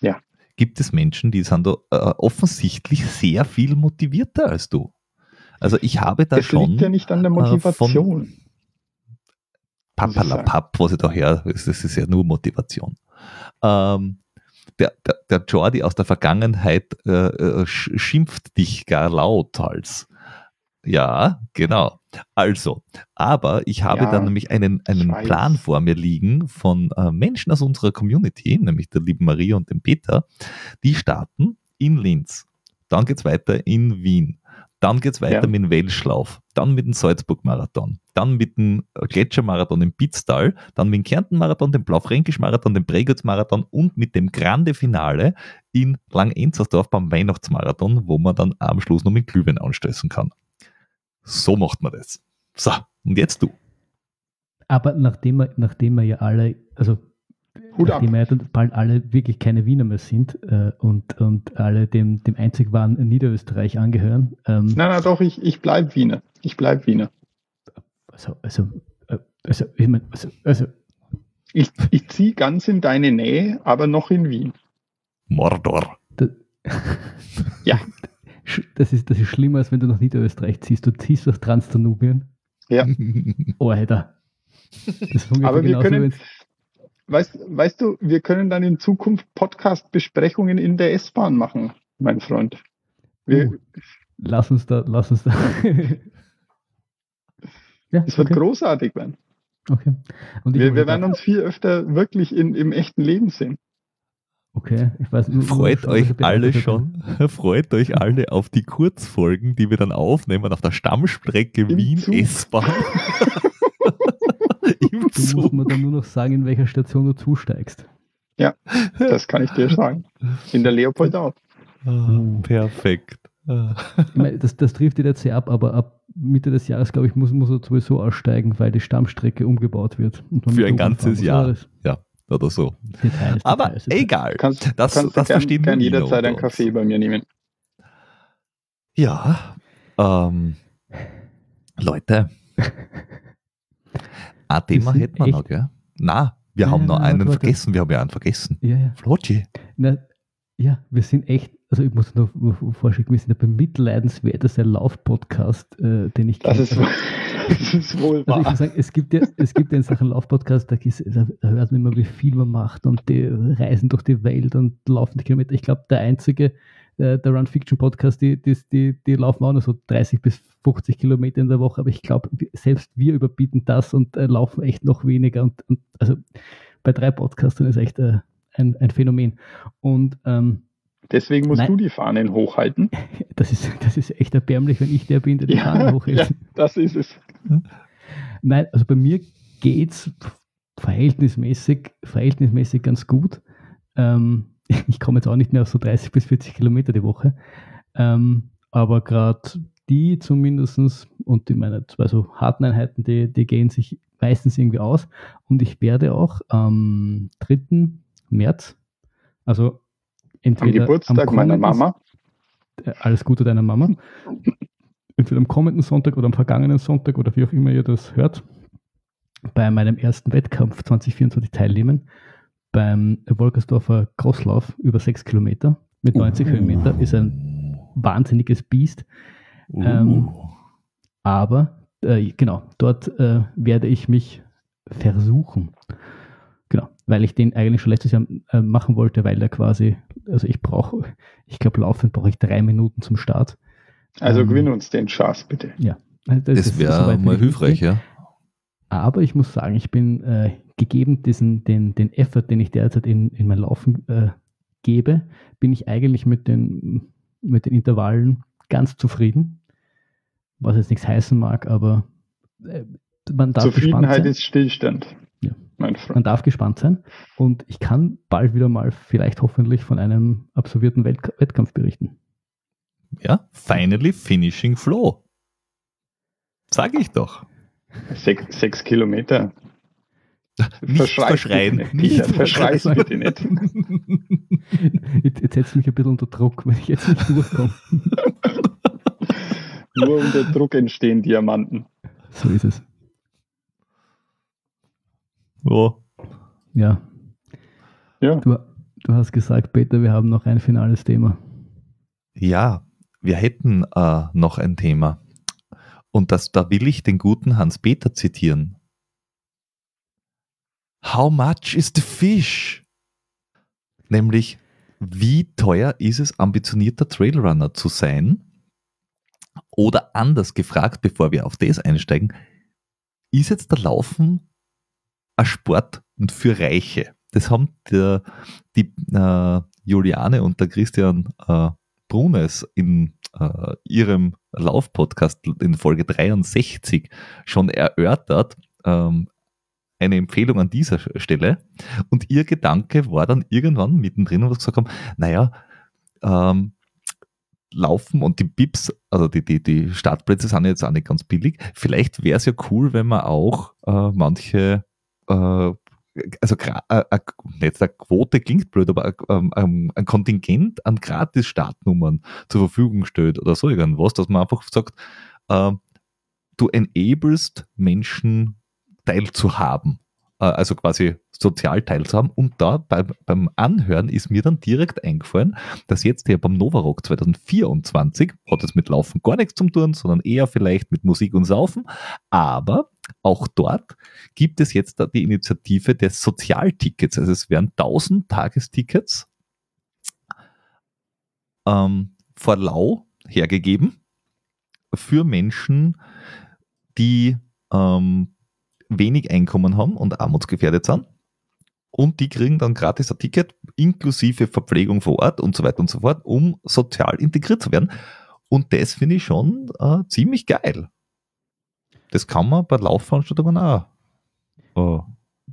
ja. gibt es Menschen, die sind da äh, offensichtlich sehr viel motivierter als du. Also ich habe da das schon. Das liegt ja nicht an der Motivation. Äh, Pappalapapp, was ich da her, das ist ja nur Motivation. Ähm, der, der, der Jordi aus der Vergangenheit äh, äh schimpft dich gar laut als. Ja, genau. Also, aber ich habe ja, dann nämlich einen, einen Plan vor mir liegen von äh, Menschen aus unserer Community, nämlich der lieben Maria und dem Peter, die starten in Linz. Dann geht es weiter in Wien. Dann geht es weiter ja. mit dem Welschlauf, dann mit dem Salzburg-Marathon, dann mit dem Gletschermarathon im Pitztal, dann mit dem Kärnten-Marathon, dem Blaufränkisch-Marathon, dem Bregutz-Marathon und mit dem Grande Finale in Langenzersdorf beim Weihnachtsmarathon, wo man dann am Schluss noch mit Glühwein anstößen kann. So macht man das. So, und jetzt du. Aber nachdem wir, nachdem wir ja alle, also Hut nachdem wir ja bald alle wirklich keine Wiener mehr sind äh, und, und alle dem, dem einzig wahren Niederösterreich angehören. Ähm, nein, nein, doch, ich, ich bleibe Wiener. Ich bleibe Wiener. Also, also, äh, also, ich mein, also, also ich, ich ziehe ganz in deine Nähe, aber noch in Wien. Mordor. Das, ja. [LAUGHS] Das ist, das ist schlimmer, als wenn du nach Niederösterreich ziehst. Du ziehst aus Transdanubien. Ja. [LAUGHS] Oh, Alter. aber wir können, weißt, weißt du, wir können dann in Zukunft Podcast-Besprechungen in der S-Bahn machen, mein Freund. Wir, uh, lass uns da, lass uns da. [LAUGHS] ja, es wird okay. großartig werden. Okay. Und wir, wir werden uns viel öfter wirklich in, im echten Leben sehen. Okay, ich weiß nicht. Freut euch alle schon, [LAUGHS] freut euch alle auf die Kurzfolgen, die wir dann aufnehmen auf der Stammstrecke Wien S-Bahn. [LAUGHS] Im du Zug. musst mir dann nur noch sagen, in welcher Station du zusteigst. Ja, das kann ich dir sagen. In der Leopoldau. Ah, perfekt. Ich meine, das, das trifft dir jetzt sehr ab, aber ab Mitte des Jahres, glaube ich, muss, muss er sowieso aussteigen, weil die Stammstrecke umgebaut wird. Für ein ganzes Jahr. Ja, oder so. Details, aber Details, egal. Kannst, das kannst das verstehen kann jederzeit einen Kaffee bei mir nehmen. Ja, ähm, Leute, ein Thema hätten wir noch, gell? Na, wir ja, haben noch einen warte. vergessen. Wir haben ja einen vergessen. Ja, ja. Flotschi. ja, wir sind echt, also ich muss noch vorschicken, wir sind ja ein Lauf-Podcast, äh, den ich kenne. Das [LAUGHS] das ist wohl wahr. Also ich muss sagen, es gibt ja, es gibt ja in Sachen Lauf-Podcast, da, da, hört man immer, wie viel man macht und die reisen durch die Welt und laufen die Kilometer. Ich glaube, der einzige, äh, der Run Fiction Podcast, die, die, die, die laufen auch nur so 30 bis 50 Kilometer in der Woche, aber ich glaube, selbst wir überbieten das und äh, laufen echt noch weniger. Und, und also bei drei Podcastern ist echt äh, ein, ein Phänomen. Und ähm, Deswegen musst Nein. du die Fahnen hochhalten. [LAUGHS] Das ist, das ist echt erbärmlich, wenn ich der bin, der die ja, Fahnen hochhält. Ja, das ist es. Nein, also bei mir geht es verhältnismäßig, verhältnismäßig ganz gut. Ähm, [LAUGHS] ich komme jetzt auch nicht mehr auf so 30 bis 40 Kilometer die Woche. Ähm, aber gerade die zumindest und die meine zwei so harten Einheiten, die, die gehen sich meistens irgendwie aus. Und ich werde auch am 3. März, also entweder am Geburtstag am meiner Mama. Äh, alles Gute deiner Mama. Entweder am kommenden Sonntag oder am vergangenen Sonntag oder wie auch immer ihr das hört, bei meinem ersten Wettkampf 2024 teilnehmen. Beim Wolkersdorfer Crosslauf über 6 Kilometer mit 90 uh. Höhenmeter. Ist ein wahnsinniges Biest. Uh. Ähm, aber äh, genau, dort äh, werde ich mich versuchen. Genau, weil ich den eigentlich schon letztes Jahr äh, machen wollte, weil er quasi, also ich brauche, ich glaube, laufend brauche ich drei Minuten zum Start. Also ähm, gewinn uns den Schatz, bitte. Ja. Das, das wäre mal hilfreich, ja. Aber ich muss sagen, ich bin äh, gegeben diesen, den, den Effort, den ich derzeit in, in mein Laufen äh, gebe, bin ich eigentlich mit den, mit den Intervallen ganz zufrieden. Was jetzt nichts heißen mag, aber äh, man darf Zufriedenheit ist Stillstand. Man darf gespannt sein und ich kann bald wieder mal vielleicht hoffentlich von einem absolvierten Welt Wettkampf berichten. Ja, finally finishing flow. Sage ich doch. Sech, sechs Kilometer. Nicht Verschrei verschreien. Nicht, nicht verschreis bitte nicht. Jetzt, jetzt setzt mich ein bisschen unter Druck, wenn ich jetzt nicht durchkomme. [LAUGHS] Nur unter Druck entstehen Diamanten. So ist es. Oh. Ja. ja. Du, du hast gesagt, Peter, wir haben noch ein finales Thema. Ja, wir hätten äh, noch ein Thema. Und das, da will ich den guten Hans-Peter zitieren. How much is the fish? Nämlich, wie teuer ist es, ambitionierter Trailrunner zu sein? Oder anders gefragt, bevor wir auf das einsteigen, ist jetzt der Laufen ein Sport und für Reiche? Das haben der, die äh, Juliane und der Christian äh, Brunes in äh, ihrem Laufpodcast in Folge 63 schon erörtert. Ähm, eine Empfehlung an dieser Stelle. Und ihr Gedanke war dann irgendwann mittendrin, wo sie gesagt haben, naja, ähm, Laufen und die Bips, also die, die, die Startplätze sind jetzt auch nicht ganz billig. Vielleicht wäre es ja cool, wenn man auch äh, manche äh, also äh, äh, nicht eine Quote klingt blöd, aber ähm, ähm, ein Kontingent an Gratis-Startnummern zur Verfügung stellt oder so irgendwas, dass man einfach sagt, äh, du enablest Menschen teilzuhaben, äh, also quasi sozial teilzuhaben. Und da bei, beim Anhören ist mir dann direkt eingefallen, dass jetzt hier beim Novarock 2024, hat es mit Laufen gar nichts zu tun, sondern eher vielleicht mit Musik und Saufen, aber auch dort gibt es jetzt die Initiative des Sozialtickets. Also es werden 1000 Tagestickets ähm, vor Lau hergegeben für Menschen, die ähm, wenig Einkommen haben und armutsgefährdet sind. Und die kriegen dann gratis ein Ticket inklusive Verpflegung vor Ort und so weiter und so fort, um sozial integriert zu werden. Und das finde ich schon äh, ziemlich geil. Das kann man bei Laufveranstaltungen auch. Oh.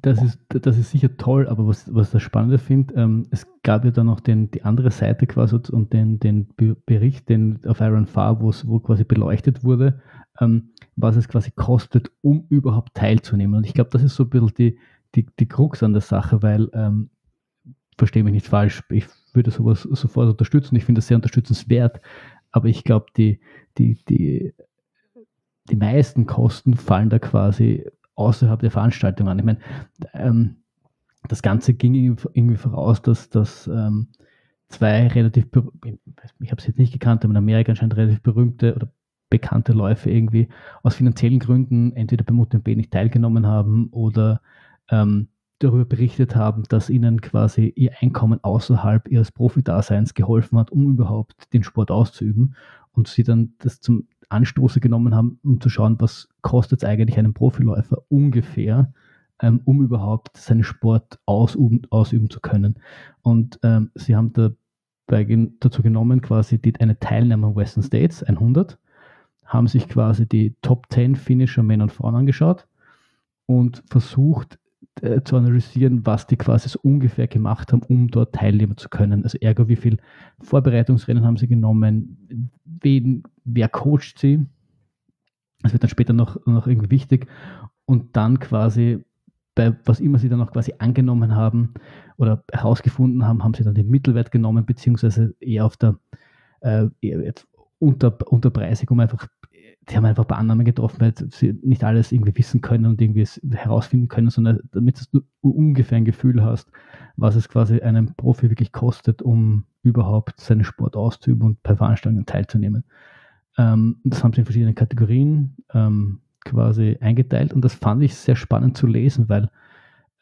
Das ist, das ist sicher toll, aber was, was das Spannende finde, ähm, es gab ja dann noch den, die andere Seite quasi und den, den Bericht den auf Iron Far, wo quasi beleuchtet wurde, ähm, was es quasi kostet, um überhaupt teilzunehmen. Und ich glaube, das ist so ein bisschen die, die, die Krux an der Sache, weil, ähm, verstehe mich nicht falsch, ich würde sowas sofort unterstützen, ich finde das sehr unterstützenswert, aber ich glaube, die, die, die die meisten Kosten fallen da quasi außerhalb der Veranstaltung an. Ich meine, ähm, das Ganze ging irgendwie voraus, dass, dass ähm, zwei relativ, ich habe es jetzt nicht gekannt, aber in Amerika anscheinend relativ berühmte oder bekannte Läufe irgendwie aus finanziellen Gründen entweder beim UTMB nicht teilgenommen haben oder ähm, darüber berichtet haben, dass ihnen quasi ihr Einkommen außerhalb ihres Profidaseins geholfen hat, um überhaupt den Sport auszuüben und sie dann das zum Anstoße genommen haben, um zu schauen, was kostet es eigentlich einem Profiläufer ungefähr, ähm, um überhaupt seinen Sport ausüben, ausüben zu können. Und ähm, sie haben da bei, dazu genommen, quasi die, eine Teilnahme an Western States, 100, haben sich quasi die Top 10 Finisher Männer und Frauen angeschaut und versucht äh, zu analysieren, was die quasi so ungefähr gemacht haben, um dort teilnehmen zu können. Also ergo, wie viel Vorbereitungsrennen haben sie genommen, wen, wer coacht sie. Das wird dann später noch, noch irgendwie wichtig. Und dann quasi bei was immer sie dann auch quasi angenommen haben oder herausgefunden haben, haben sie dann den Mittelwert genommen, beziehungsweise eher auf der äh, jetzt unter, unterpreisig, um einfach, die haben einfach ein paar Annahmen getroffen, weil sie nicht alles irgendwie wissen können und irgendwie herausfinden können, sondern damit du ungefähr ein Gefühl hast, was es quasi einem Profi wirklich kostet, um überhaupt seinen Sport auszuüben und bei Veranstaltungen teilzunehmen. Ähm, das haben sie in verschiedenen Kategorien ähm, quasi eingeteilt und das fand ich sehr spannend zu lesen, weil,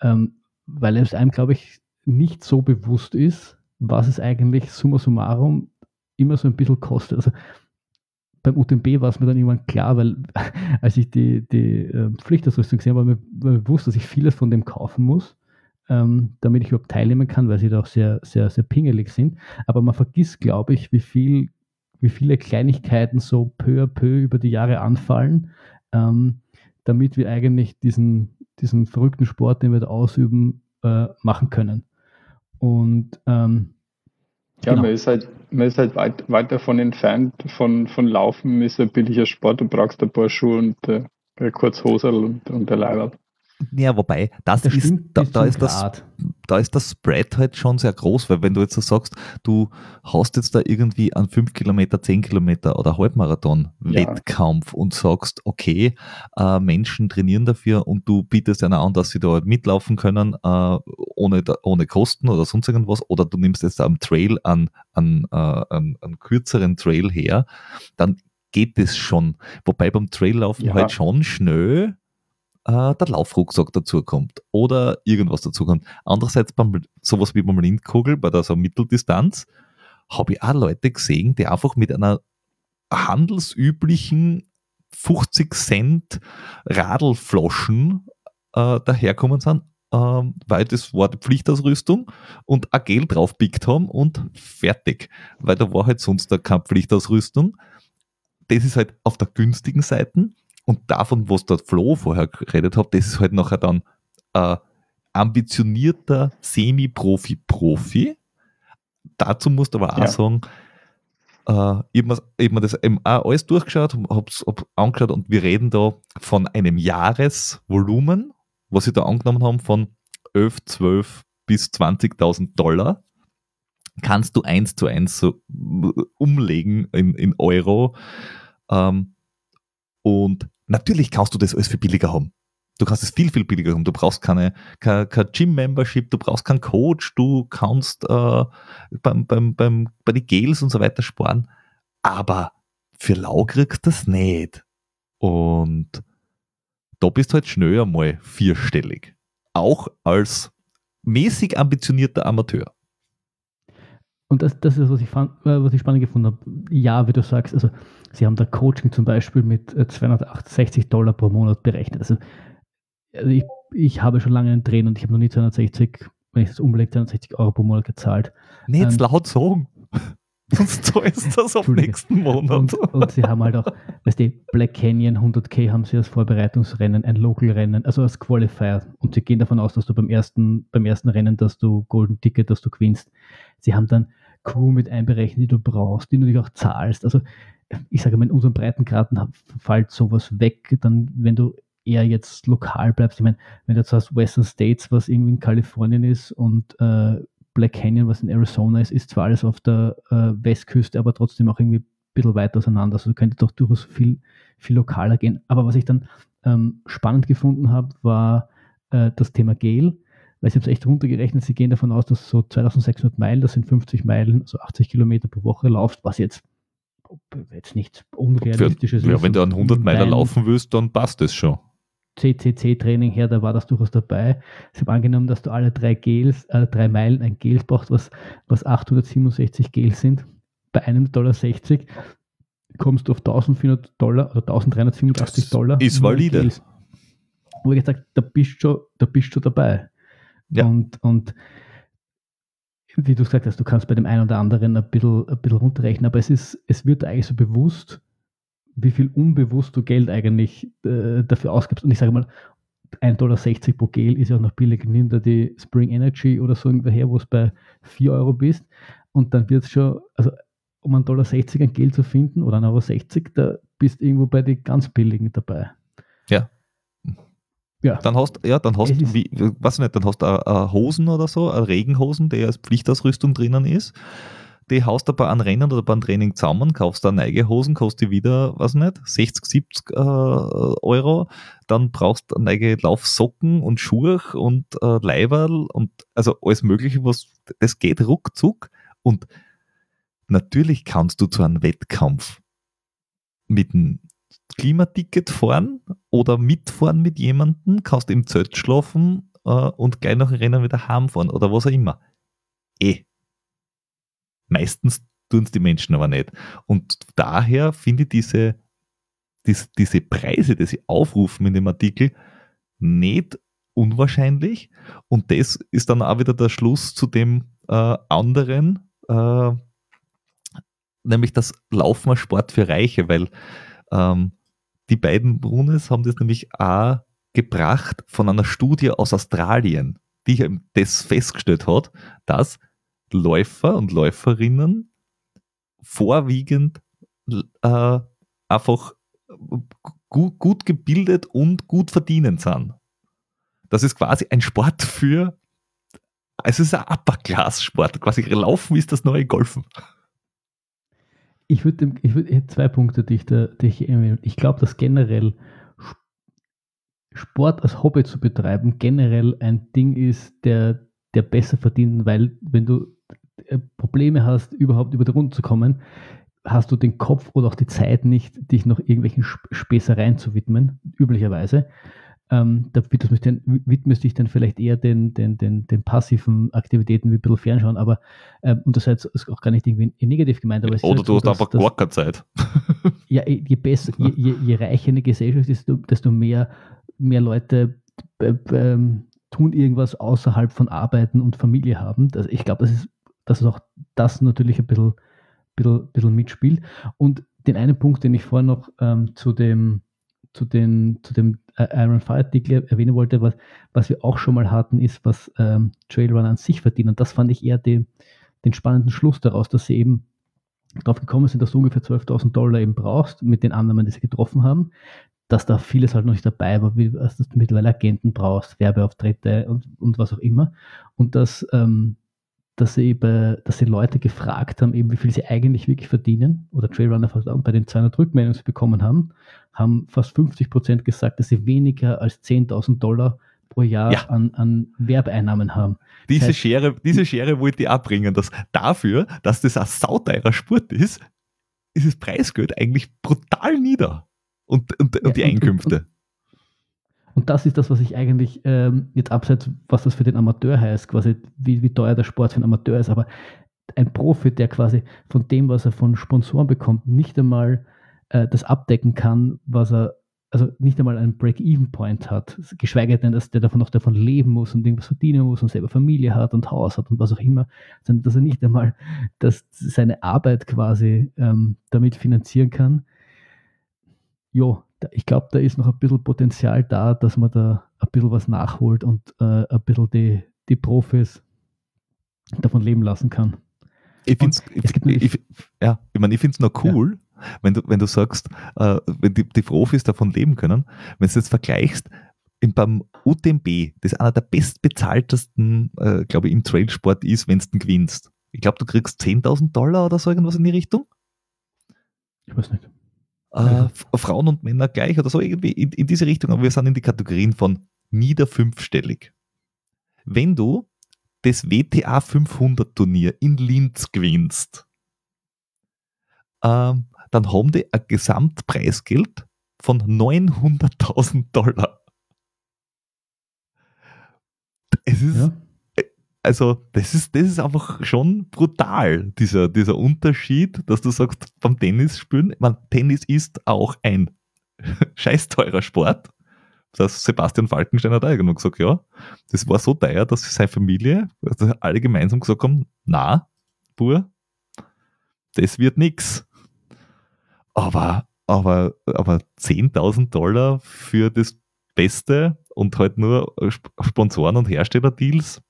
ähm, weil es einem, glaube ich, nicht so bewusst ist, was es eigentlich summa summarum immer so ein bisschen kostet. Also beim UTMB war es mir dann irgendwann klar, weil [LAUGHS] als ich die, die äh, Pflichtausrüstung gesehen habe, war mir, war mir bewusst, dass ich vieles von dem kaufen muss, ähm, damit ich überhaupt teilnehmen kann, weil sie da auch sehr, sehr, sehr pingelig sind. Aber man vergisst, glaube ich, wie viel wie viele Kleinigkeiten so peu à peu über die Jahre anfallen, ähm, damit wir eigentlich diesen, diesen verrückten Sport, den wir da ausüben, äh, machen können. Und ähm, ja, genau. man ist halt, man ist halt weit, weit davon entfernt von, von Laufen, ist ein billiger Sport, du brauchst ein paar Schuhe und äh, kurz Hose und, und der Leiber. Ja, wobei, das, das ist, da, da ist das, da ist das Spread halt schon sehr groß, weil wenn du jetzt so sagst, du hast jetzt da irgendwie an 5 Kilometer, 10 Kilometer oder Halbmarathon Wettkampf ja. und sagst, okay, äh, Menschen trainieren dafür und du bietest einer an, dass sie da halt mitlaufen können, äh, ohne, ohne Kosten oder sonst irgendwas, oder du nimmst jetzt am Trail an, an, äh, an, an kürzeren Trail her, dann geht das schon. Wobei beim Traillaufen ja. halt schon schnell äh, der Laufrucksack dazukommt oder irgendwas dazukommt. Andererseits beim sowas wie beim Lindkugel, bei der so Mitteldistanz, habe ich auch Leute gesehen, die einfach mit einer handelsüblichen 50 Cent Radlflaschen äh, daherkommen sind, äh, weil das war die Pflichtausrüstung und ein Gel draufpickt haben und fertig. Weil da war halt sonst keine Pflichtausrüstung. Das ist halt auf der günstigen Seite und davon, was der Flo vorher geredet hat, das ist halt nachher dann äh, ambitionierter Semi-Profi-Profi. Dazu musst du aber auch ja. sagen, äh, ich habe mir, hab das eben auch alles durchgeschaut, habe es hab angeschaut und wir reden da von einem Jahresvolumen, was sie da angenommen haben, von 11, 12 bis 20.000 Dollar. Kannst du eins zu eins so umlegen in, in Euro. Ähm, und Natürlich kannst du das alles viel billiger haben. Du kannst es viel, viel billiger haben. Du brauchst keine, keine, keine Gym-Membership, du brauchst keinen Coach, du kannst äh, beim, beim, beim, bei den Gels und so weiter sparen. Aber für lau kriegst du das nicht. Und da bist du halt schnell einmal vierstellig. Auch als mäßig ambitionierter Amateur. Und das, das ist, was ich, fand, äh, was ich spannend gefunden habe. Ja, wie du sagst, also sie haben da Coaching zum Beispiel mit 268 äh, Dollar pro Monat berechnet. Also, also ich, ich habe schon lange einen Trainer und ich habe noch nie 260, wenn ich das umlege, 260 Euro pro Monat gezahlt. Nee, jetzt ähm, laut sagen. [LAUGHS] Sonst [LAUGHS] zahlst du das am nächsten Monat. Und, und, sie haben halt auch, weißt du, Black Canyon 100k haben sie als Vorbereitungsrennen, ein Local-Rennen, also als Qualifier. Und sie gehen davon aus, dass du beim ersten, beim ersten Rennen, dass du Golden Ticket, dass du gewinnst. Sie haben dann Crew mit einberechnet, die du brauchst, die du dich auch zahlst. Also ich sage mal, in unseren Breitengraden fällt sowas weg, dann wenn du eher jetzt lokal bleibst. Ich meine, wenn du jetzt hast Western States, was irgendwie in Kalifornien ist und äh, Black Canyon, was in Arizona ist, ist zwar alles auf der äh, Westküste, aber trotzdem auch irgendwie ein bisschen weiter auseinander. Also du könntest doch durchaus viel, viel lokaler gehen. Aber was ich dann ähm, spannend gefunden habe, war äh, das Thema Gale weil ich habe es echt runtergerechnet, sie gehen davon aus, dass so 2600 Meilen, das sind 50 Meilen, also 80 Kilometer pro Woche laufst, was jetzt, jetzt nichts Unrealistisches ist. Ja, wenn du einen 100 Meiler laufen willst, dann passt das schon. CCC-Training her, da war das durchaus dabei. Ich habe angenommen, dass du alle drei Gels, äh, drei Meilen ein Gel brauchst, was, was 867 Gels sind. Bei einem Dollar 60 kommst du auf 1400 Dollar oder 1387 Dollar. Ist valide. Gels. Wo ich gesagt da bist du schon, da bist du dabei. Ja. Und, und wie du gesagt hast, du kannst bei dem einen oder anderen ein bisschen, ein bisschen runterrechnen, aber es ist, es wird eigentlich so bewusst, wie viel unbewusst du Geld eigentlich äh, dafür ausgibst. Und ich sage mal, 1,60 Dollar pro Gel ist ja auch noch billig. Nimm da die Spring Energy oder so irgendwo her, wo es bei 4 Euro bist. Und dann wird es schon, also um 1,60 Dollar ein Gel zu finden oder 1,60 Euro, da bist du irgendwo bei den ganz billigen dabei. Ja. Ja. Dann hast ja, dann hast du, wie, was nicht, dann hast du Hosen oder so, uh, Regenhosen, der als Pflichtausrüstung drinnen ist. Die haust du bei einem Rennen oder beim Training zusammen, kaufst da neue Hosen, kostet die wieder, was nicht, 60, 70 äh, Euro. Dann brauchst du neue Laufsocken und Schuhe und äh, Leiberl und also alles Mögliche, was, das geht ruckzuck. Und natürlich kannst du zu einem Wettkampf mit einem Klimaticket fahren oder mitfahren mit jemandem, kannst im Zelt schlafen äh, und gleich nach dem Rennen wieder heimfahren oder was auch immer. Eh. Meistens tun es die Menschen aber nicht. Und daher finde ich diese, diese, diese Preise, die sie aufrufen in dem Artikel, nicht unwahrscheinlich. Und das ist dann auch wieder der Schluss zu dem äh, anderen, äh, nämlich das Laufen Sport für Reiche, weil ähm, die beiden Brunes haben das nämlich auch gebracht von einer Studie aus Australien, die das festgestellt hat, dass Läufer und Läuferinnen vorwiegend äh, einfach gut, gut gebildet und gut verdienend sind. Das ist quasi ein Sport für, es ist ein Upper-Class-Sport. Quasi Laufen ist das neue Golfen. Ich würde ich zwei Punkte, die ich da, ich, ich glaube, dass generell Sport als Hobby zu betreiben generell ein Ding ist, der, der besser verdient, weil wenn du äh, Probleme hast, überhaupt über die Runde zu kommen, hast du den Kopf oder auch die Zeit nicht, dich noch irgendwelchen Späßereien zu widmen, üblicherweise ähm, da widmest, widmest dich dann vielleicht eher den, den, den, den passiven Aktivitäten wie ein bisschen Fernschauen, aber ähm, und das ist auch gar nicht irgendwie negativ gemeint. Oder halt du so, hast dass, einfach dass, gar keine Zeit. [LAUGHS] ja, je besser, je, je, je reicher eine Gesellschaft ist, desto mehr, mehr Leute äh, äh, tun irgendwas außerhalb von Arbeiten und Familie haben. Das, ich glaube, das ist, dass auch das natürlich ein bisschen, bisschen, bisschen mitspielt. Und den einen Punkt, den ich vorher noch ähm, zu dem zu, den, zu dem Iron Fire Artikel erwähnen wollte, was, was wir auch schon mal hatten, ist, was ähm, Trailrunner an sich verdienen. Und das fand ich eher die, den spannenden Schluss daraus, dass sie eben darauf gekommen sind, dass du ungefähr 12.000 Dollar eben brauchst mit den Annahmen, die sie getroffen haben, dass da vieles halt noch nicht dabei war, wie dass du mittlerweile Agenten brauchst, Werbeauftritte und, und was auch immer. Und dass ähm, dass sie, bei, dass sie Leute gefragt haben, eben wie viel sie eigentlich wirklich verdienen oder Trailrunner bei den 200 Rückmeldungen, die sie bekommen haben, haben fast 50 Prozent gesagt, dass sie weniger als 10.000 Dollar pro Jahr ja. an, an Werbeeinnahmen haben. Diese, das heißt, Schere, diese Schere wollte ich abbringen, dass dafür, dass das ein sauteurer Sport ist, ist das Preisgeld eigentlich brutal nieder. Und, und, und ja, die Einkünfte. Und, und das ist das, was ich eigentlich ähm, jetzt abseits, was das für den Amateur heißt, quasi wie, wie teuer der Sport für einen Amateur ist, aber ein Profi, der quasi von dem, was er von Sponsoren bekommt, nicht einmal äh, das abdecken kann, was er, also nicht einmal einen Break-Even-Point hat, geschweige denn, dass der davon noch davon leben muss und irgendwas verdienen muss und selber Familie hat und Haus hat und was auch immer, sondern dass er nicht einmal dass seine Arbeit quasi ähm, damit finanzieren kann. Jo, ich glaube, da ist noch ein bisschen Potenzial da, dass man da ein bisschen was nachholt und äh, ein bisschen die, die Profis davon leben lassen kann. Ich finde es ja, ich mein, ich find's noch cool, ja. wenn, du, wenn du sagst, äh, wenn die, die Profis davon leben können, wenn du jetzt vergleichst, in, beim UTMB, das einer der bestbezahltesten, äh, glaube ich, im Trailsport ist, wenn du gewinnst. Ich glaube, du kriegst 10.000 Dollar oder so irgendwas in die Richtung. Ich weiß nicht äh, Frauen und Männer gleich oder so irgendwie in, in diese Richtung, aber wir sind in die Kategorien von nieder fünfstellig. Wenn du das WTA 500 Turnier in Linz gewinnst, ähm, dann haben die ein Gesamtpreisgeld von 900.000 Dollar. Es ist, ja also das ist, das ist einfach schon brutal, dieser, dieser Unterschied, dass du sagst, beim Tennis spielen, man, Tennis ist auch ein [LAUGHS] scheiß teurer Sport. dass Sebastian Falkenstein hat irgendwann gesagt, ja, das war so teuer, dass seine Familie, also alle gemeinsam gesagt haben, na, Bur, das wird nix. Aber, aber, aber 10.000 Dollar für das Beste und halt nur Sponsoren und Hersteller-Deals,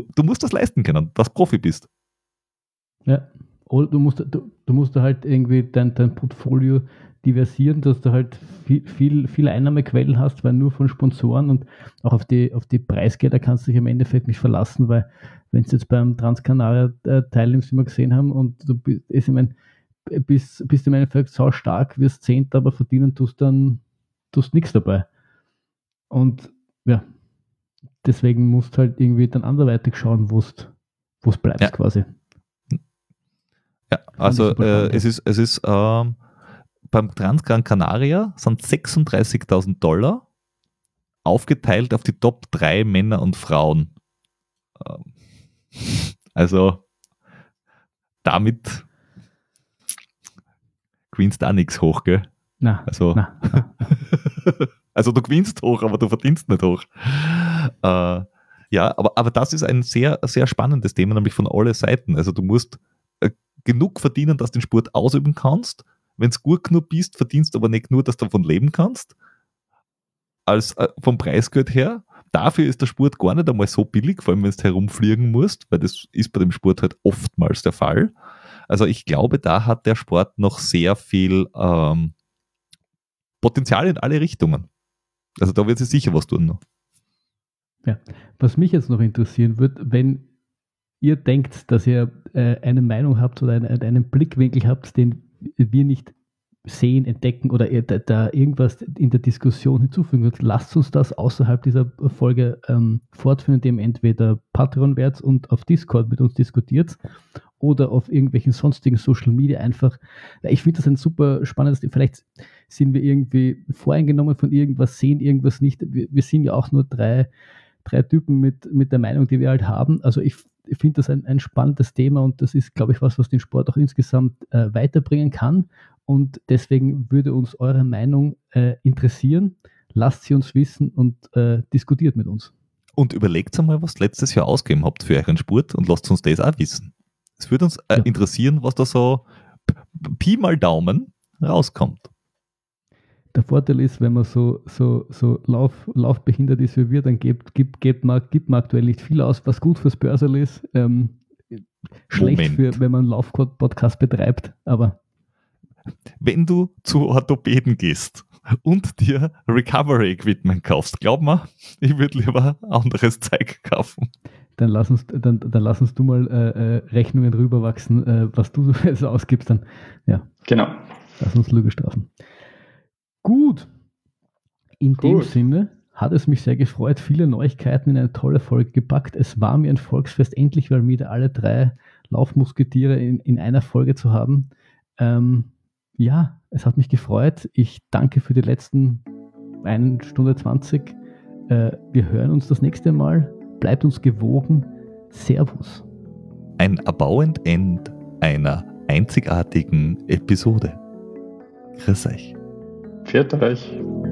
du musst das leisten können, dass Profi bist. Ja, oder du musst, du, du musst halt irgendwie dein, dein Portfolio diversieren, dass du halt viel, viel, viele Einnahmequellen hast, weil nur von Sponsoren und auch auf die, auf die Preisgelder kannst du dich im Endeffekt nicht verlassen, weil wenn du jetzt beim Transkanaria äh, wie wir gesehen haben, und du bist, ich mein, bist, bist im Endeffekt sau stark, wirst Zehnter, aber verdienen tust dann tust nichts dabei. Und ja, deswegen musst du halt irgendwie dann anderweitig schauen, wo es bleibt ja. quasi. Ja, also äh, es ist, es ist ähm, beim Transgran Canaria sind 36.000 Dollar aufgeteilt auf die Top 3 Männer und Frauen. Ähm, [LAUGHS] also damit gewinnst du auch nichts hoch, gell? Nein. Also, na, na. [LAUGHS] also du gewinnst hoch, aber du verdienst nicht hoch. Äh, ja, aber, aber das ist ein sehr, sehr spannendes Thema, nämlich von allen Seiten. Also du musst äh, genug verdienen, dass du den Sport ausüben kannst wenn du gut genug bist, verdienst du aber nicht nur, dass du davon leben kannst, als äh, vom Preisgeld her. Dafür ist der Sport gar nicht einmal so billig, vor allem wenn du herumfliegen musst, weil das ist bei dem Sport halt oftmals der Fall. Also ich glaube, da hat der Sport noch sehr viel ähm, Potenzial in alle Richtungen. Also da wird sich sicher was tun noch. Ja, was mich jetzt noch interessieren wird, wenn ihr denkt, dass ihr äh, eine Meinung habt oder einen, einen Blickwinkel habt, den wir nicht sehen, entdecken oder da, irgendwas in der Diskussion hinzufügen wird, lasst uns das außerhalb dieser Folge ähm, fortführen, indem entweder Patreon werdet und auf Discord mit uns diskutiert oder auf irgendwelchen sonstigen Social Media einfach. Ich finde das ein super spannendes, vielleicht sind wir irgendwie voreingenommen von irgendwas, sehen irgendwas nicht. Wir, wir sind ja auch nur drei, drei Typen mit, mit der Meinung, die wir halt haben. Also ich ich finde das ein, ein, spannendes Thema und das ist, glaube ich, was, was den Sport auch insgesamt äh, weiterbringen kann. Und deswegen würde uns eure Meinung äh, interessieren. Lasst sie uns wissen und äh, diskutiert mit uns. Und überlegt einmal, was letztes Jahr ausgegeben habt für euren Sport und lasst uns das auch wissen. Es würde uns äh, ja. interessieren, was da so Pi mal Daumen rauskommt der Vorteil ist, wenn man so, so, so Lauf, laufbehindert ist wie wir, dann gibt, gibt, gibt, man, gibt man aktuell nicht viel aus, was gut fürs Börsel ist. Ähm, schlecht, für, wenn man einen Lauf-Podcast betreibt, aber. Wenn du zu Orthopäden gehst und dir Recovery Equipment kaufst, glaub mal, ich würde lieber anderes Zeug kaufen. Dann lass uns, dann, dann lass uns du mal äh, äh Rechnungen rüberwachsen, äh, was du [LAUGHS] so ausgibst, dann ja. Genau. Lass uns Lüge strafen. Gut. In Gut. dem Sinne hat es mich sehr gefreut. Viele Neuigkeiten in eine tolle Folge gepackt. Es war mir ein Volksfest, endlich mal wieder alle drei Laufmusketiere in, in einer Folge zu haben. Ähm, ja, es hat mich gefreut. Ich danke für die letzten 1 Stunde 20. Äh, wir hören uns das nächste Mal. Bleibt uns gewogen. Servus. Ein erbauend End einer einzigartigen Episode. Grüß euch. Pfiat euch.